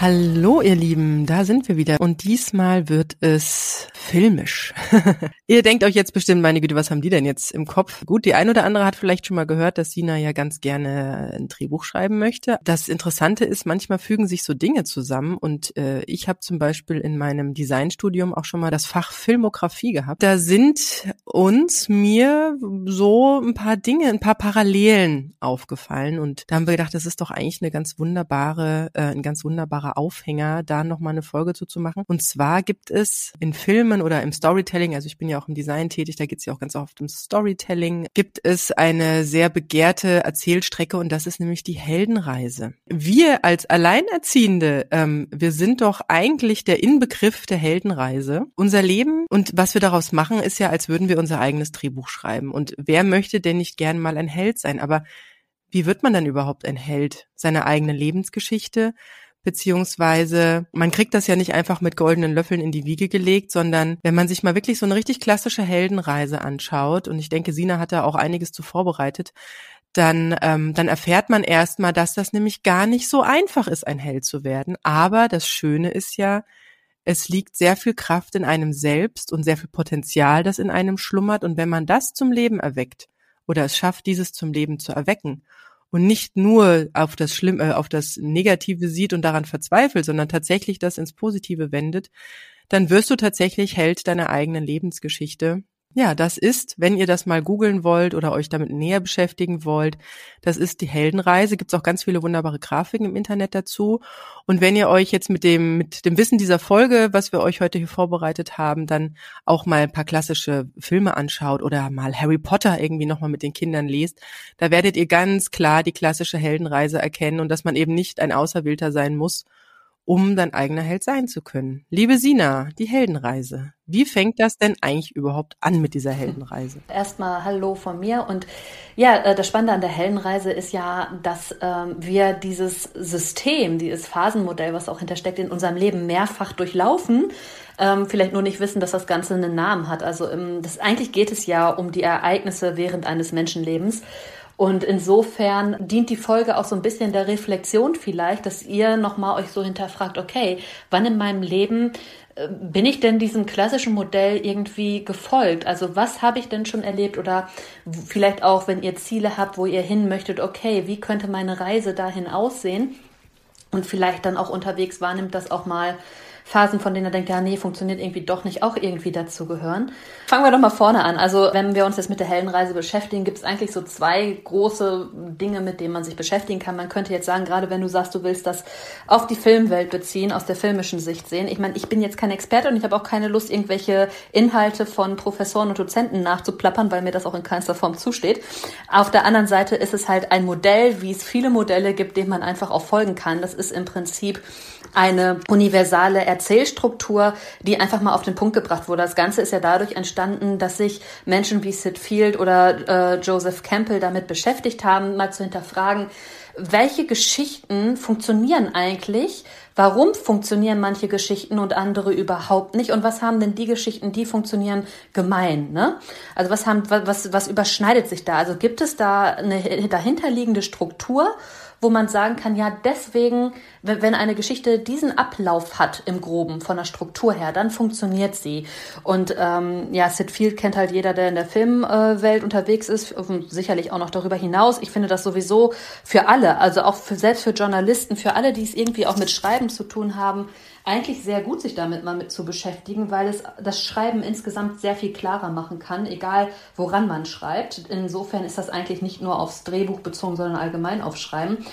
Hallo ihr Lieben, da sind wir wieder und diesmal wird es filmisch. ihr denkt euch jetzt bestimmt, meine Güte, was haben die denn jetzt im Kopf? Gut, die ein oder andere hat vielleicht schon mal gehört, dass Sina ja ganz gerne ein Drehbuch schreiben möchte. Das Interessante ist, manchmal fügen sich so Dinge zusammen und äh, ich habe zum Beispiel in meinem Designstudium auch schon mal das Fach Filmografie gehabt. Da sind uns mir so ein paar Dinge, ein paar Parallelen aufgefallen und da haben wir gedacht, das ist doch eigentlich eine ganz wunderbare, äh, ein ganz wunderbarer wunderbarer Aufhänger, da nochmal eine Folge zu, zu machen. Und zwar gibt es in Filmen oder im Storytelling, also ich bin ja auch im Design tätig, da geht es ja auch ganz oft um Storytelling, gibt es eine sehr begehrte Erzählstrecke und das ist nämlich die Heldenreise. Wir als Alleinerziehende, ähm, wir sind doch eigentlich der Inbegriff der Heldenreise. Unser Leben und was wir daraus machen, ist ja, als würden wir unser eigenes Drehbuch schreiben. Und wer möchte denn nicht gern mal ein Held sein? Aber wie wird man dann überhaupt ein Held? Seine eigene Lebensgeschichte, beziehungsweise man kriegt das ja nicht einfach mit goldenen Löffeln in die Wiege gelegt, sondern wenn man sich mal wirklich so eine richtig klassische Heldenreise anschaut, und ich denke, Sina hat da auch einiges zu vorbereitet, dann, ähm, dann erfährt man erstmal, dass das nämlich gar nicht so einfach ist, ein Held zu werden. Aber das Schöne ist ja, es liegt sehr viel Kraft in einem selbst und sehr viel Potenzial, das in einem schlummert. Und wenn man das zum Leben erweckt oder es schafft, dieses zum Leben zu erwecken und nicht nur auf das Schlimme, äh, auf das Negative sieht und daran verzweifelt, sondern tatsächlich das ins Positive wendet, dann wirst du tatsächlich Held deiner eigenen Lebensgeschichte ja, das ist, wenn ihr das mal googeln wollt oder euch damit näher beschäftigen wollt, das ist die Heldenreise. Gibt es auch ganz viele wunderbare Grafiken im Internet dazu. Und wenn ihr euch jetzt mit dem, mit dem Wissen dieser Folge, was wir euch heute hier vorbereitet haben, dann auch mal ein paar klassische Filme anschaut oder mal Harry Potter irgendwie nochmal mit den Kindern lest, da werdet ihr ganz klar die klassische Heldenreise erkennen und dass man eben nicht ein Auserwählter sein muss, um dein eigener Held sein zu können. Liebe Sina, die Heldenreise. Wie fängt das denn eigentlich überhaupt an mit dieser Heldenreise? Erstmal Hallo von mir und ja, äh, das Spannende an der Heldenreise ist ja, dass ähm, wir dieses System, dieses Phasenmodell, was auch hintersteckt, in unserem Leben mehrfach durchlaufen. Ähm, vielleicht nur nicht wissen, dass das Ganze einen Namen hat. Also ähm, das, eigentlich geht es ja um die Ereignisse während eines Menschenlebens. Und insofern dient die Folge auch so ein bisschen der Reflexion vielleicht, dass ihr nochmal euch so hinterfragt, okay, wann in meinem Leben äh, bin ich denn diesem klassischen Modell irgendwie gefolgt? Also was habe ich denn schon erlebt oder vielleicht auch, wenn ihr Ziele habt, wo ihr hin möchtet, okay, wie könnte meine Reise dahin aussehen? Und vielleicht dann auch unterwegs wahrnimmt das auch mal Phasen, von denen er denkt, ja, nee, funktioniert irgendwie doch nicht, auch irgendwie dazu gehören. Fangen wir doch mal vorne an. Also, wenn wir uns jetzt mit der Heldenreise beschäftigen, gibt es eigentlich so zwei große Dinge, mit denen man sich beschäftigen kann. Man könnte jetzt sagen, gerade wenn du sagst, du willst das auf die Filmwelt beziehen, aus der filmischen Sicht sehen. Ich meine, ich bin jetzt kein Experte und ich habe auch keine Lust, irgendwelche Inhalte von Professoren und Dozenten nachzuplappern, weil mir das auch in keinster Form zusteht. Auf der anderen Seite ist es halt ein Modell, wie es viele Modelle gibt, denen man einfach auch folgen kann. Das ist im Prinzip eine universale Erzählstruktur, die einfach mal auf den Punkt gebracht wurde. Das Ganze ist ja dadurch entstanden, dass sich Menschen wie Sid Field oder äh, Joseph Campbell damit beschäftigt haben, mal zu hinterfragen, welche Geschichten funktionieren eigentlich? Warum funktionieren manche Geschichten und andere überhaupt nicht? Und was haben denn die Geschichten, die funktionieren, gemein? Ne? Also was haben, was, was überschneidet sich da? Also gibt es da eine dahinterliegende Struktur? Wo man sagen kann, ja, deswegen, wenn eine Geschichte diesen Ablauf hat im Groben von der Struktur her, dann funktioniert sie. Und ähm, ja, Sid Field kennt halt jeder, der in der Filmwelt unterwegs ist, sicherlich auch noch darüber hinaus. Ich finde das sowieso für alle, also auch für, selbst für Journalisten, für alle, die es irgendwie auch mit Schreiben zu tun haben, eigentlich sehr gut, sich damit mal mit zu beschäftigen, weil es das Schreiben insgesamt sehr viel klarer machen kann, egal woran man schreibt. Insofern ist das eigentlich nicht nur aufs Drehbuch bezogen, sondern allgemein aufs Schreiben.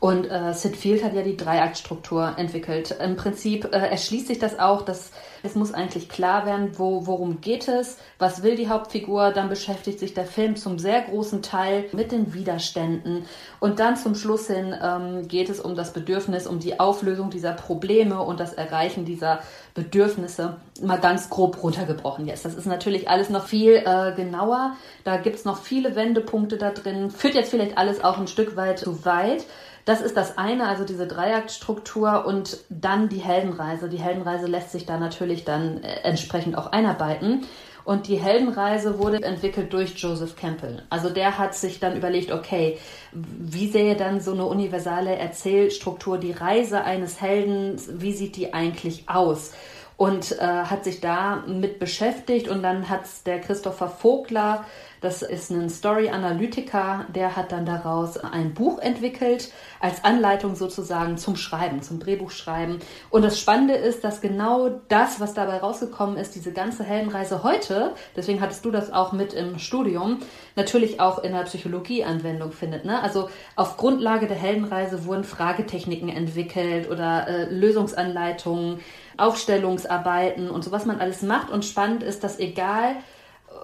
Und äh, Sid Field hat ja die Dreiaktstruktur entwickelt. Im Prinzip äh, erschließt sich das auch, dass es muss eigentlich klar werden, wo, worum geht es, was will die Hauptfigur. Dann beschäftigt sich der Film zum sehr großen Teil mit den Widerständen. Und dann zum Schluss hin ähm, geht es um das Bedürfnis, um die Auflösung dieser Probleme und das Erreichen dieser Bedürfnisse. Mal ganz grob runtergebrochen jetzt. Das ist natürlich alles noch viel äh, genauer. Da gibt es noch viele Wendepunkte da drin. Führt jetzt vielleicht alles auch ein Stück weit zu weit. Das ist das eine, also diese Dreiaktstruktur und dann die Heldenreise. Die Heldenreise lässt sich da natürlich dann äh, entsprechend auch einarbeiten. Und die Heldenreise wurde entwickelt durch Joseph Campbell. Also der hat sich dann überlegt, okay, wie sähe dann so eine universale Erzählstruktur, die Reise eines Helden, wie sieht die eigentlich aus? Und äh, hat sich da mit beschäftigt und dann hat der Christopher Vogler das ist ein Story-Analytiker, der hat dann daraus ein Buch entwickelt, als Anleitung sozusagen zum Schreiben, zum Drehbuchschreiben. Und das Spannende ist, dass genau das, was dabei rausgekommen ist, diese ganze Heldenreise heute, deswegen hattest du das auch mit im Studium, natürlich auch in der Psychologie Anwendung findet. Ne? Also auf Grundlage der Heldenreise wurden Fragetechniken entwickelt oder äh, Lösungsanleitungen, Aufstellungsarbeiten und so, was man alles macht. Und spannend ist, dass egal,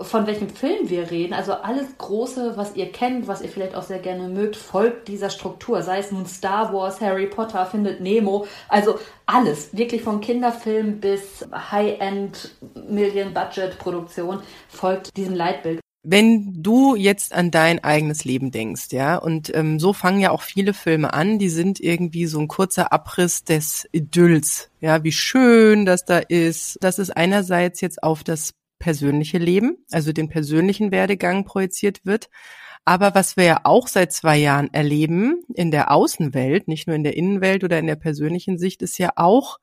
von welchem Film wir reden. Also alles Große, was ihr kennt, was ihr vielleicht auch sehr gerne mögt, folgt dieser Struktur. Sei es nun Star Wars, Harry Potter, findet Nemo. Also alles, wirklich vom Kinderfilm bis High-End Million-Budget-Produktion folgt diesem Leitbild. Wenn du jetzt an dein eigenes Leben denkst, ja, und ähm, so fangen ja auch viele Filme an, die sind irgendwie so ein kurzer Abriss des Idylls, ja, wie schön das da ist. Das ist einerseits jetzt auf das persönliche Leben, also den persönlichen Werdegang projiziert wird. Aber was wir ja auch seit zwei Jahren erleben in der Außenwelt, nicht nur in der Innenwelt oder in der persönlichen Sicht, ist ja auch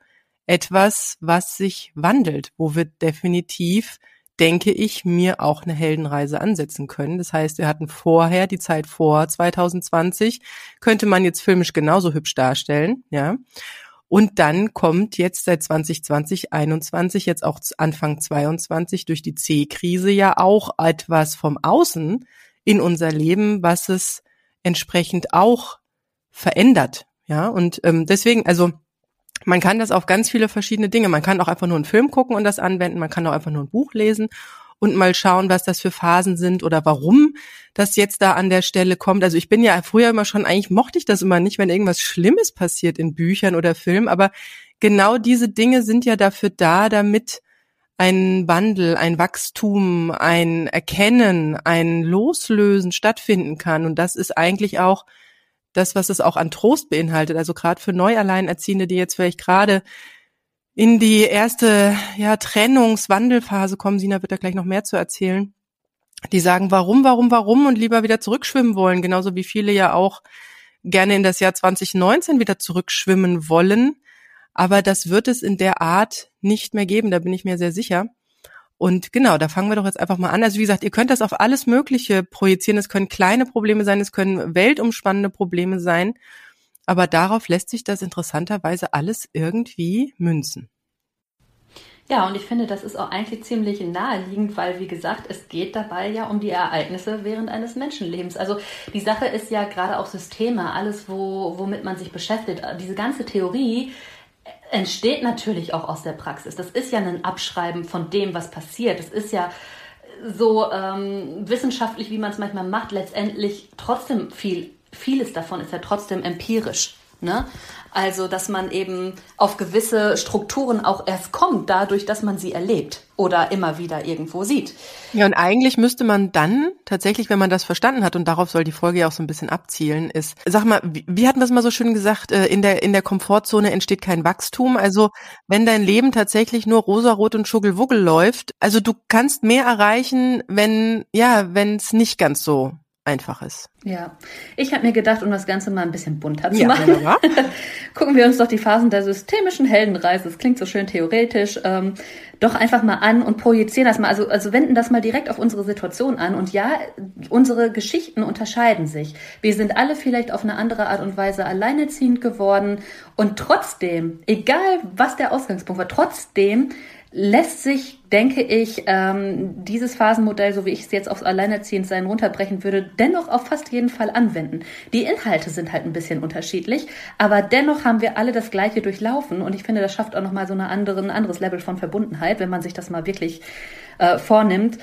etwas, was sich wandelt, wo wir definitiv, denke ich, mir auch eine Heldenreise ansetzen können. Das heißt, wir hatten vorher die Zeit vor 2020, könnte man jetzt filmisch genauso hübsch darstellen, ja. Und dann kommt jetzt seit 2020, 21, jetzt auch Anfang 22 durch die C-Krise ja auch etwas vom Außen in unser Leben, was es entsprechend auch verändert. Ja, und ähm, deswegen, also man kann das auf ganz viele verschiedene Dinge. Man kann auch einfach nur einen Film gucken und das anwenden. Man kann auch einfach nur ein Buch lesen und mal schauen, was das für Phasen sind oder warum das jetzt da an der Stelle kommt. Also ich bin ja früher immer schon, eigentlich mochte ich das immer nicht, wenn irgendwas Schlimmes passiert in Büchern oder Filmen, aber genau diese Dinge sind ja dafür da, damit ein Wandel, ein Wachstum, ein Erkennen, ein Loslösen stattfinden kann. Und das ist eigentlich auch das, was es auch an Trost beinhaltet. Also gerade für Neualleinerziehende, die jetzt vielleicht gerade in die erste ja, Trennungswandelphase kommen. Sina wird da gleich noch mehr zu erzählen. Die sagen, warum, warum, warum und lieber wieder zurückschwimmen wollen, genauso wie viele ja auch gerne in das Jahr 2019 wieder zurückschwimmen wollen. Aber das wird es in der Art nicht mehr geben, da bin ich mir sehr sicher. Und genau, da fangen wir doch jetzt einfach mal an. Also wie gesagt, ihr könnt das auf alles Mögliche projizieren. Es können kleine Probleme sein, es können weltumspannende Probleme sein. Aber darauf lässt sich das interessanterweise alles irgendwie münzen. Ja, und ich finde, das ist auch eigentlich ziemlich naheliegend, weil, wie gesagt, es geht dabei ja um die Ereignisse während eines Menschenlebens. Also die Sache ist ja gerade auch Systeme, alles, wo, womit man sich beschäftigt. Diese ganze Theorie entsteht natürlich auch aus der Praxis. Das ist ja ein Abschreiben von dem, was passiert. Es ist ja so ähm, wissenschaftlich, wie man es manchmal macht, letztendlich trotzdem viel vieles davon ist ja trotzdem empirisch. Ne? Also, dass man eben auf gewisse Strukturen auch erst kommt, dadurch, dass man sie erlebt oder immer wieder irgendwo sieht. Ja, und eigentlich müsste man dann tatsächlich, wenn man das verstanden hat, und darauf soll die Folge ja auch so ein bisschen abzielen, ist, sag mal, wie, wie hatten wir es mal so schön gesagt, äh, in der, in der Komfortzone entsteht kein Wachstum. Also, wenn dein Leben tatsächlich nur rosarot und schuggelwuggel läuft, also du kannst mehr erreichen, wenn, ja, wenn es nicht ganz so einfach ist. Ja, ich habe mir gedacht, um das Ganze mal ein bisschen bunter zu ja, machen, gucken wir uns doch die Phasen der systemischen Heldenreise, das klingt so schön theoretisch, ähm, doch einfach mal an und projizieren das mal, also, also wenden das mal direkt auf unsere Situation an. Und ja, unsere Geschichten unterscheiden sich. Wir sind alle vielleicht auf eine andere Art und Weise alleinerziehend geworden und trotzdem, egal was der Ausgangspunkt war, trotzdem lässt sich, denke ich, ähm, dieses Phasenmodell, so wie ich es jetzt aufs Alleinerziehendsein runterbrechen würde, dennoch auf fast jeden Fall anwenden. Die Inhalte sind halt ein bisschen unterschiedlich, aber dennoch haben wir alle das Gleiche durchlaufen und ich finde, das schafft auch nochmal so eine andere, ein anderes Level von Verbundenheit, wenn man sich das mal wirklich äh, vornimmt.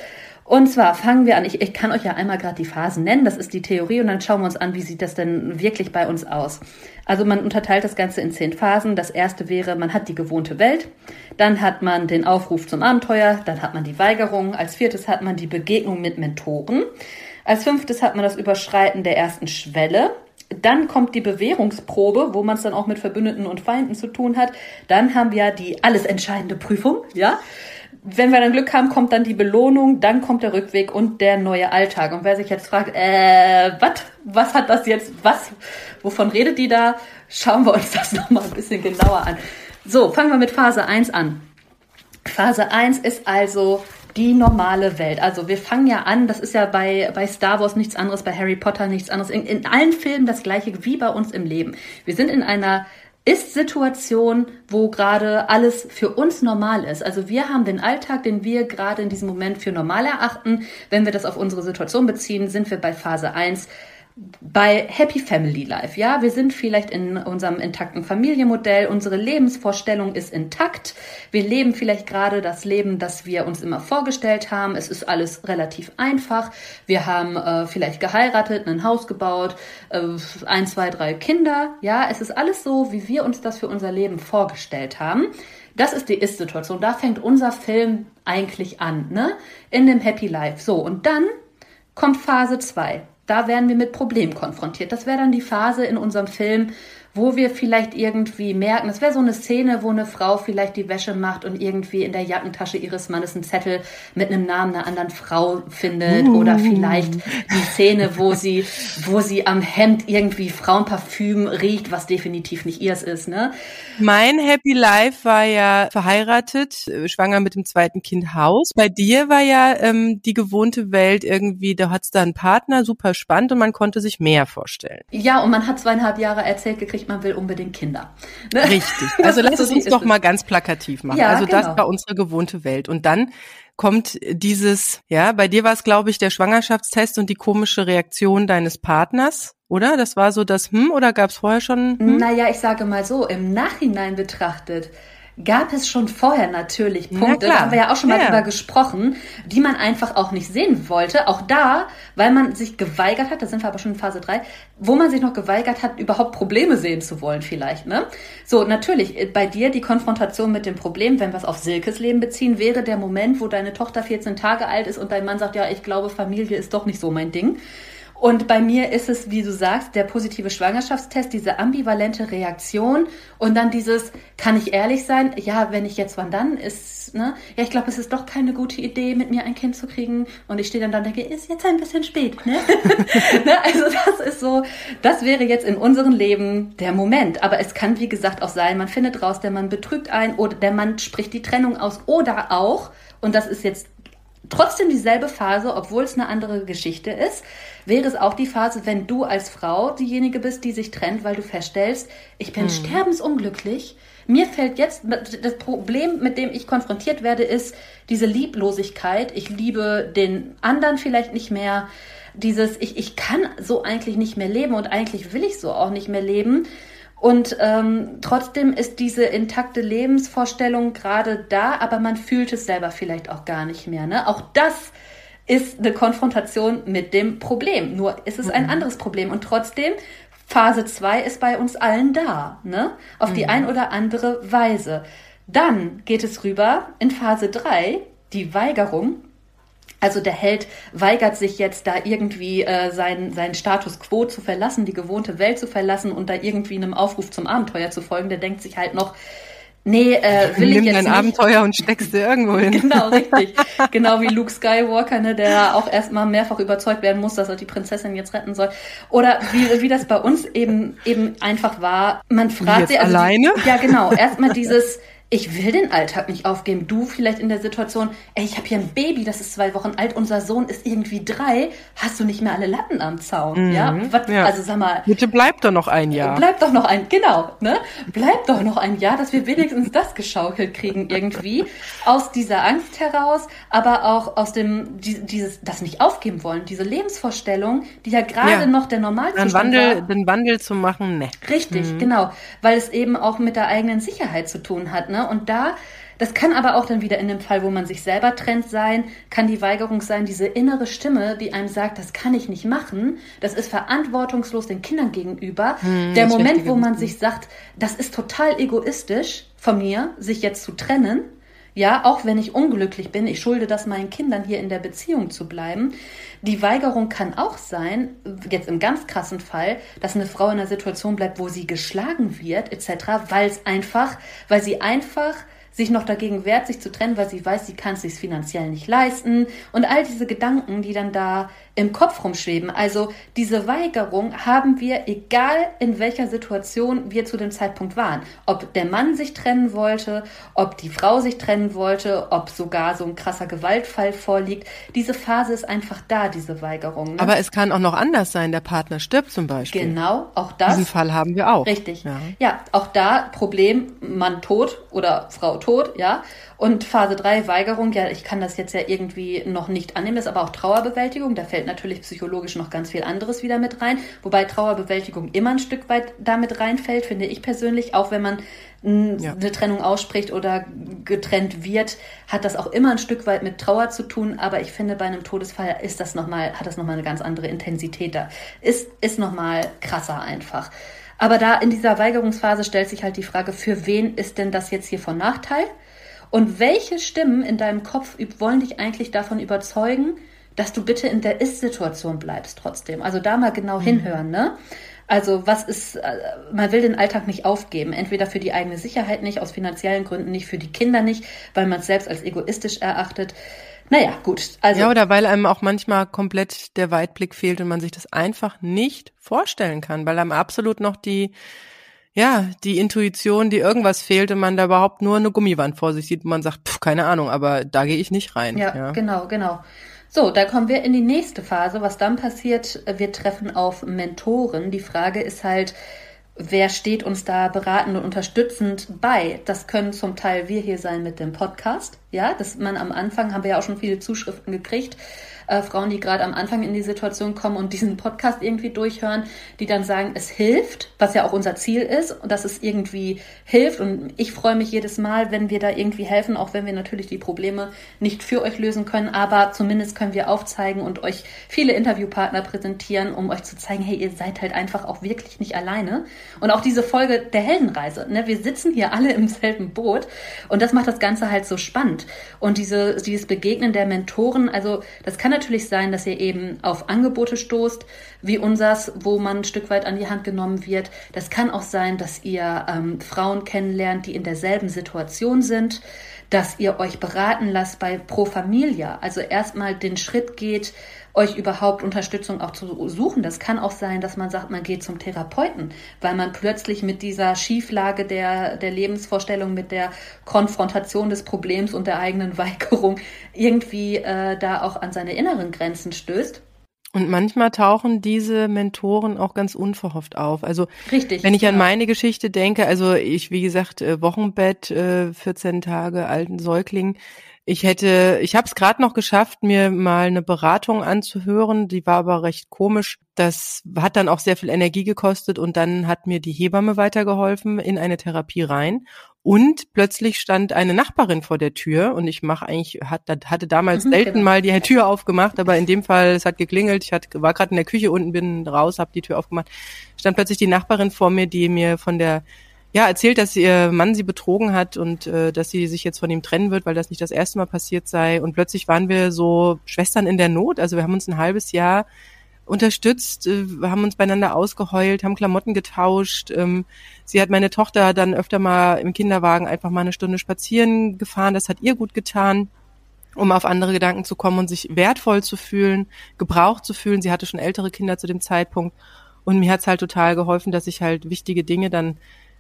Und zwar fangen wir an, ich, ich kann euch ja einmal gerade die Phasen nennen, das ist die Theorie und dann schauen wir uns an, wie sieht das denn wirklich bei uns aus. Also man unterteilt das Ganze in zehn Phasen. Das erste wäre, man hat die gewohnte Welt, dann hat man den Aufruf zum Abenteuer, dann hat man die Weigerung, als viertes hat man die Begegnung mit Mentoren, als fünftes hat man das Überschreiten der ersten Schwelle, dann kommt die Bewährungsprobe, wo man es dann auch mit Verbündeten und Feinden zu tun hat. Dann haben wir die alles entscheidende Prüfung, ja wenn wir dann Glück haben, kommt dann die Belohnung, dann kommt der Rückweg und der neue Alltag. Und wer sich jetzt fragt, äh, wat, was hat das jetzt, was, wovon redet die da? Schauen wir uns das nochmal ein bisschen genauer an. So, fangen wir mit Phase 1 an. Phase 1 ist also die normale Welt. Also wir fangen ja an, das ist ja bei, bei Star Wars nichts anderes, bei Harry Potter nichts anderes, in, in allen Filmen das gleiche wie bei uns im Leben. Wir sind in einer ist-Situation, wo gerade alles für uns normal ist. Also wir haben den Alltag, den wir gerade in diesem Moment für normal erachten. Wenn wir das auf unsere Situation beziehen, sind wir bei Phase 1 bei Happy Family Life. Ja, wir sind vielleicht in unserem intakten Familienmodell. Unsere Lebensvorstellung ist intakt. Wir leben vielleicht gerade das Leben, das wir uns immer vorgestellt haben. Es ist alles relativ einfach. Wir haben äh, vielleicht geheiratet, ein Haus gebaut, äh, ein, zwei, drei Kinder. Ja, es ist alles so, wie wir uns das für unser Leben vorgestellt haben. Das ist die Ist-Situation. Da fängt unser Film eigentlich an, ne? In dem Happy Life. So, und dann kommt Phase 2 da werden wir mit Problemen konfrontiert. Das wäre dann die Phase in unserem Film, wo wir vielleicht irgendwie merken, das wäre so eine Szene, wo eine Frau vielleicht die Wäsche macht und irgendwie in der Jackentasche ihres Mannes einen Zettel mit einem Namen einer anderen Frau findet uh. oder vielleicht die Szene, wo sie, wo sie am Hemd irgendwie Frauenparfüm riecht, was definitiv nicht ihrs ist, ne? Mein Happy Life war ja verheiratet, äh, schwanger mit dem zweiten Kind Haus. Bei dir war ja ähm, die gewohnte Welt irgendwie, da hat's da einen Partner, super spannend und man konnte sich mehr vorstellen. Ja, und man hat zweieinhalb Jahre erzählt gekriegt, man will unbedingt Kinder. Ne? Richtig. Also lass es uns doch mal ganz plakativ machen. Ja, also das genau. war unsere gewohnte Welt. Und dann kommt dieses, ja, bei dir war es, glaube ich, der Schwangerschaftstest und die komische Reaktion deines Partners, oder? Das war so das Hm oder gab es vorher schon? Hm? Naja, ich sage mal so, im Nachhinein betrachtet gab es schon vorher natürlich Punkte, da haben wir ja auch schon mal ja. drüber gesprochen, die man einfach auch nicht sehen wollte. Auch da, weil man sich geweigert hat, da sind wir aber schon in Phase 3, wo man sich noch geweigert hat, überhaupt Probleme sehen zu wollen vielleicht. Ne? So, natürlich, äh, bei dir die Konfrontation mit dem Problem, wenn wir es auf Silkes Leben beziehen, wäre der Moment, wo deine Tochter 14 Tage alt ist und dein Mann sagt, ja, ich glaube, Familie ist doch nicht so mein Ding. Und bei mir ist es, wie du sagst, der positive Schwangerschaftstest, diese ambivalente Reaktion und dann dieses, kann ich ehrlich sein? Ja, wenn ich jetzt, wann dann? Ist, ne? Ja, ich glaube, es ist doch keine gute Idee, mit mir ein Kind zu kriegen. Und ich stehe dann da und denke, ist jetzt ein bisschen spät, ne? ne? Also das ist so, das wäre jetzt in unserem Leben der Moment. Aber es kann, wie gesagt, auch sein, man findet raus, der Mann betrügt ein oder der Mann spricht die Trennung aus oder auch, und das ist jetzt trotzdem dieselbe Phase, obwohl es eine andere Geschichte ist, wäre es auch die Phase, wenn du als Frau diejenige bist, die sich trennt, weil du feststellst, ich bin hm. sterbensunglücklich. Mir fällt jetzt, das Problem, mit dem ich konfrontiert werde, ist diese Lieblosigkeit. Ich liebe den anderen vielleicht nicht mehr. Dieses, ich, ich kann so eigentlich nicht mehr leben und eigentlich will ich so auch nicht mehr leben. Und ähm, trotzdem ist diese intakte Lebensvorstellung gerade da, aber man fühlt es selber vielleicht auch gar nicht mehr. Ne? Auch das ist eine Konfrontation mit dem Problem. Nur ist es ein mhm. anderes Problem. Und trotzdem, Phase 2 ist bei uns allen da, ne? Auf mhm. die ein oder andere Weise. Dann geht es rüber in Phase 3, die Weigerung. Also der Held weigert sich jetzt da irgendwie äh, seinen, seinen Status quo zu verlassen, die gewohnte Welt zu verlassen und da irgendwie einem Aufruf zum Abenteuer zu folgen. Der denkt sich halt noch, Nee, äh, will Nimm ich jetzt dein nicht. Abenteuer und steckst dir irgendwo hin. Genau, richtig. genau wie Luke Skywalker, ne, der auch erstmal mehrfach überzeugt werden muss, dass er die Prinzessin jetzt retten soll. Oder wie, wie das bei uns eben, eben einfach war. Man fragt sich, also alleine? Die, ja, genau. Erstmal dieses, ich will den Alltag nicht aufgeben. Du vielleicht in der Situation, ey, ich habe hier ein Baby, das ist zwei Wochen alt, unser Sohn ist irgendwie drei, hast du nicht mehr alle Latten am Zaun, mhm, ja? Was, ja? Also sag mal. Bitte bleib doch noch ein Jahr. Bleib doch noch ein, genau, ne? Bleib doch noch ein Jahr, dass wir wenigstens das geschaukelt kriegen irgendwie. Aus dieser Angst heraus, aber auch aus dem, dieses, das nicht aufgeben wollen, diese Lebensvorstellung, die ja gerade ja. noch der Normalzustand den Wandel, war. Den Wandel zu machen, ne. Richtig, mhm. genau. Weil es eben auch mit der eigenen Sicherheit zu tun hat, ne? Ne? Und da, das kann aber auch dann wieder in dem Fall, wo man sich selber trennt, sein, kann die Weigerung sein, diese innere Stimme, die einem sagt, das kann ich nicht machen, das ist verantwortungslos den Kindern gegenüber. Hm, Der Moment, wo man sich sagt, das ist total egoistisch von mir, sich jetzt zu trennen, ja, auch wenn ich unglücklich bin, ich schulde das meinen Kindern hier in der Beziehung zu bleiben. Die Weigerung kann auch sein, jetzt im ganz krassen Fall, dass eine Frau in einer Situation bleibt, wo sie geschlagen wird, etc., weil es einfach, weil sie einfach sich noch dagegen wehrt, sich zu trennen, weil sie weiß, sie kann es sich finanziell nicht leisten und all diese Gedanken, die dann da im Kopf rumschweben. Also diese Weigerung haben wir, egal in welcher Situation wir zu dem Zeitpunkt waren. Ob der Mann sich trennen wollte, ob die Frau sich trennen wollte, ob sogar so ein krasser Gewaltfall vorliegt. Diese Phase ist einfach da, diese Weigerung. Ne? Aber es kann auch noch anders sein. Der Partner stirbt zum Beispiel. Genau, auch das. Diesen Fall haben wir auch. Richtig. Ja, ja auch da Problem, Mann tot oder Frau tot, ja. Und Phase 3, Weigerung, ja, ich kann das jetzt ja irgendwie noch nicht annehmen, das ist aber auch Trauerbewältigung. Da fällt natürlich psychologisch noch ganz viel anderes wieder mit rein. Wobei Trauerbewältigung immer ein Stück weit damit reinfällt, finde ich persönlich. Auch wenn man ja. eine Trennung ausspricht oder getrennt wird, hat das auch immer ein Stück weit mit Trauer zu tun. Aber ich finde, bei einem Todesfall ist das noch mal, hat das nochmal eine ganz andere Intensität da. Ist, ist nochmal krasser einfach. Aber da in dieser Weigerungsphase stellt sich halt die Frage, für wen ist denn das jetzt hier von Nachteil? Und welche Stimmen in deinem Kopf wollen dich eigentlich davon überzeugen, dass du bitte in der Ist-Situation bleibst trotzdem? Also da mal genau mhm. hinhören, ne? Also was ist, äh, man will den Alltag nicht aufgeben, entweder für die eigene Sicherheit nicht, aus finanziellen Gründen nicht, für die Kinder nicht, weil man es selbst als egoistisch erachtet. Naja, gut. Also, ja, oder weil einem auch manchmal komplett der Weitblick fehlt und man sich das einfach nicht vorstellen kann, weil einem absolut noch die ja, die Intuition, die irgendwas fehlt und man da überhaupt nur eine Gummiwand vor sich sieht und man sagt, pff, keine Ahnung, aber da gehe ich nicht rein. Ja, ja, genau, genau. So, da kommen wir in die nächste Phase. Was dann passiert, wir treffen auf Mentoren. Die Frage ist halt, wer steht uns da beratend und unterstützend bei? Das können zum Teil wir hier sein mit dem Podcast. Ja, dass man am Anfang haben wir ja auch schon viele Zuschriften gekriegt äh, Frauen, die gerade am Anfang in die Situation kommen und diesen Podcast irgendwie durchhören, die dann sagen, es hilft, was ja auch unser Ziel ist, und dass es irgendwie hilft. Und ich freue mich jedes Mal, wenn wir da irgendwie helfen, auch wenn wir natürlich die Probleme nicht für euch lösen können, aber zumindest können wir aufzeigen und euch viele Interviewpartner präsentieren, um euch zu zeigen, hey, ihr seid halt einfach auch wirklich nicht alleine. Und auch diese Folge der Heldenreise, ne? wir sitzen hier alle im selben Boot und das macht das Ganze halt so spannend. Und diese, dieses Begegnen der Mentoren, also das kann natürlich sein, dass ihr eben auf Angebote stoßt, wie unsers, wo man ein Stück weit an die Hand genommen wird. Das kann auch sein, dass ihr ähm, Frauen kennenlernt, die in derselben Situation sind, dass ihr euch beraten lasst bei Pro Familia, also erstmal den Schritt geht, euch überhaupt Unterstützung auch zu suchen. Das kann auch sein, dass man sagt, man geht zum Therapeuten, weil man plötzlich mit dieser Schieflage der, der Lebensvorstellung, mit der Konfrontation des Problems und der eigenen Weigerung irgendwie äh, da auch an seine inneren Grenzen stößt. Und manchmal tauchen diese Mentoren auch ganz unverhofft auf. Also Richtig, wenn ich an meine Geschichte denke, also ich, wie gesagt, äh, Wochenbett, 14 äh, Tage alten Säugling, ich hätte, ich habe es gerade noch geschafft, mir mal eine Beratung anzuhören. Die war aber recht komisch. Das hat dann auch sehr viel Energie gekostet und dann hat mir die Hebamme weitergeholfen in eine Therapie rein. Und plötzlich stand eine Nachbarin vor der Tür und ich mache eigentlich, hatte damals mhm, selten genau. mal die Tür aufgemacht, aber in dem Fall, es hat geklingelt, ich hatte, war gerade in der Küche unten, bin raus, habe die Tür aufgemacht, stand plötzlich die Nachbarin vor mir, die mir von der ja, erzählt, dass ihr Mann sie betrogen hat und äh, dass sie sich jetzt von ihm trennen wird, weil das nicht das erste Mal passiert sei. Und plötzlich waren wir so Schwestern in der Not. Also wir haben uns ein halbes Jahr unterstützt, äh, haben uns beieinander ausgeheult, haben Klamotten getauscht. Ähm, sie hat meine Tochter dann öfter mal im Kinderwagen einfach mal eine Stunde spazieren gefahren. Das hat ihr gut getan um auf andere Gedanken zu kommen und sich wertvoll zu fühlen, gebraucht zu fühlen. Sie hatte schon ältere Kinder zu dem Zeitpunkt. Und mir hat's halt total geholfen, dass ich halt wichtige Dinge dann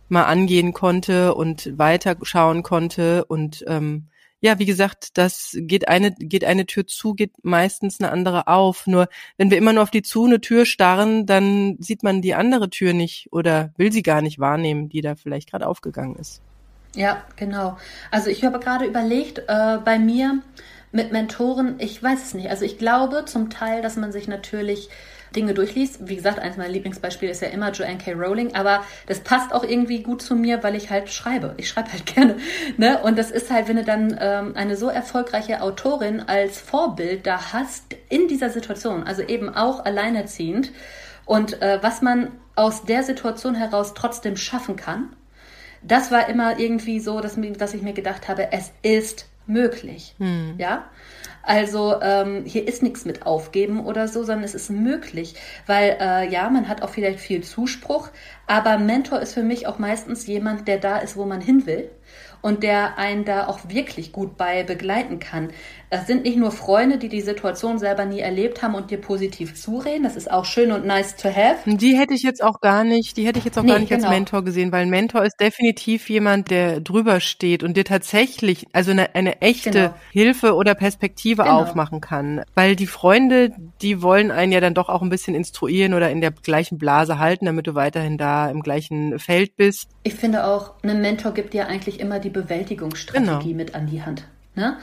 mal angehen konnte und weiterschauen konnte und ähm, ja, wie gesagt, das geht eine, geht eine Tür zu, geht meistens eine andere auf. Nur wenn wir immer nur auf die zu eine Tür starren, dann sieht man die andere Tür nicht oder will sie gar nicht wahrnehmen, die da vielleicht gerade aufgegangen ist. Ja, genau. Also ich habe gerade überlegt, äh, bei mir mit Mentoren, ich weiß es nicht. Also ich glaube zum Teil, dass man sich natürlich Dinge durchliest. Wie gesagt, eines meiner Lieblingsbeispiele ist ja immer Joanne K. Rowling, aber das passt auch irgendwie gut zu mir, weil ich halt schreibe. Ich schreibe halt gerne. Ne? Und das ist halt, wenn du dann ähm, eine so erfolgreiche Autorin als Vorbild da hast in dieser Situation, also eben auch alleinerziehend und äh, was man aus der Situation heraus trotzdem schaffen kann, das war immer irgendwie so, dass, dass ich mir gedacht habe, es ist möglich. Hm. Ja. Also ähm, hier ist nichts mit aufgeben oder so, sondern es ist möglich, weil äh, ja, man hat auch vielleicht viel Zuspruch, aber Mentor ist für mich auch meistens jemand, der da ist, wo man hin will und der einen da auch wirklich gut bei begleiten kann. Das sind nicht nur Freunde, die die Situation selber nie erlebt haben und dir positiv zureden. Das ist auch schön und nice to have. Die hätte ich jetzt auch gar nicht, die hätte ich jetzt auch nee, gar nicht genau. als Mentor gesehen, weil ein Mentor ist definitiv jemand, der drüber steht und dir tatsächlich, also eine, eine echte genau. Hilfe oder Perspektive genau. aufmachen kann. Weil die Freunde, die wollen einen ja dann doch auch ein bisschen instruieren oder in der gleichen Blase halten, damit du weiterhin da im gleichen Feld bist. Ich finde auch, ein Mentor gibt dir eigentlich immer die Bewältigungsstrategie genau. mit an die Hand. Ne?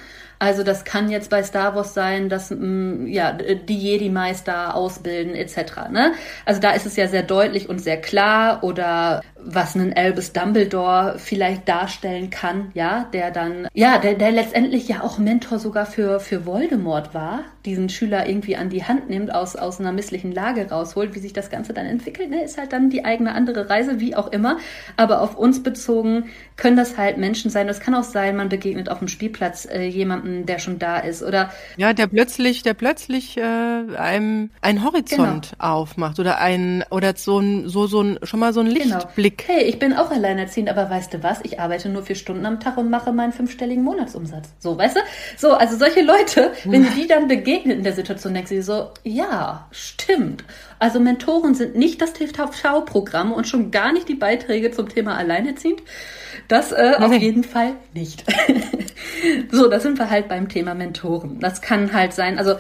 Also das kann jetzt bei Star Wars sein, dass mm, ja die Jedi-Meister ausbilden etc. Ne? Also da ist es ja sehr deutlich und sehr klar oder was ein Albus Dumbledore vielleicht darstellen kann, ja, der dann ja der der letztendlich ja auch Mentor sogar für für Voldemort war, diesen Schüler irgendwie an die Hand nimmt, aus aus einer misslichen Lage rausholt, wie sich das Ganze dann entwickelt, ne, ist halt dann die eigene andere Reise, wie auch immer. Aber auf uns bezogen können das halt Menschen sein. Das kann auch sein, man begegnet auf dem Spielplatz äh, jemandem jemanden, der schon da ist oder ja, der plötzlich, der plötzlich äh, einem einen Horizont genau. aufmacht oder ein oder so ein so so ein schon mal so ein genau. Lichtblick. Genau. Hey, ich bin auch alleinerziehend, aber weißt du was? Ich arbeite nur vier Stunden am Tag und mache meinen fünfstelligen Monatsumsatz. So, weißt du? So, also solche Leute, wenn die dann begegnen in der Situation, denkst du so, ja, stimmt. Also Mentoren sind nicht das TV-Programm und schon gar nicht die Beiträge zum Thema Alleinerziehend. Das äh, auf jeden Fall nicht. so, da sind wir halt beim Thema Mentoren. Das kann halt sein, also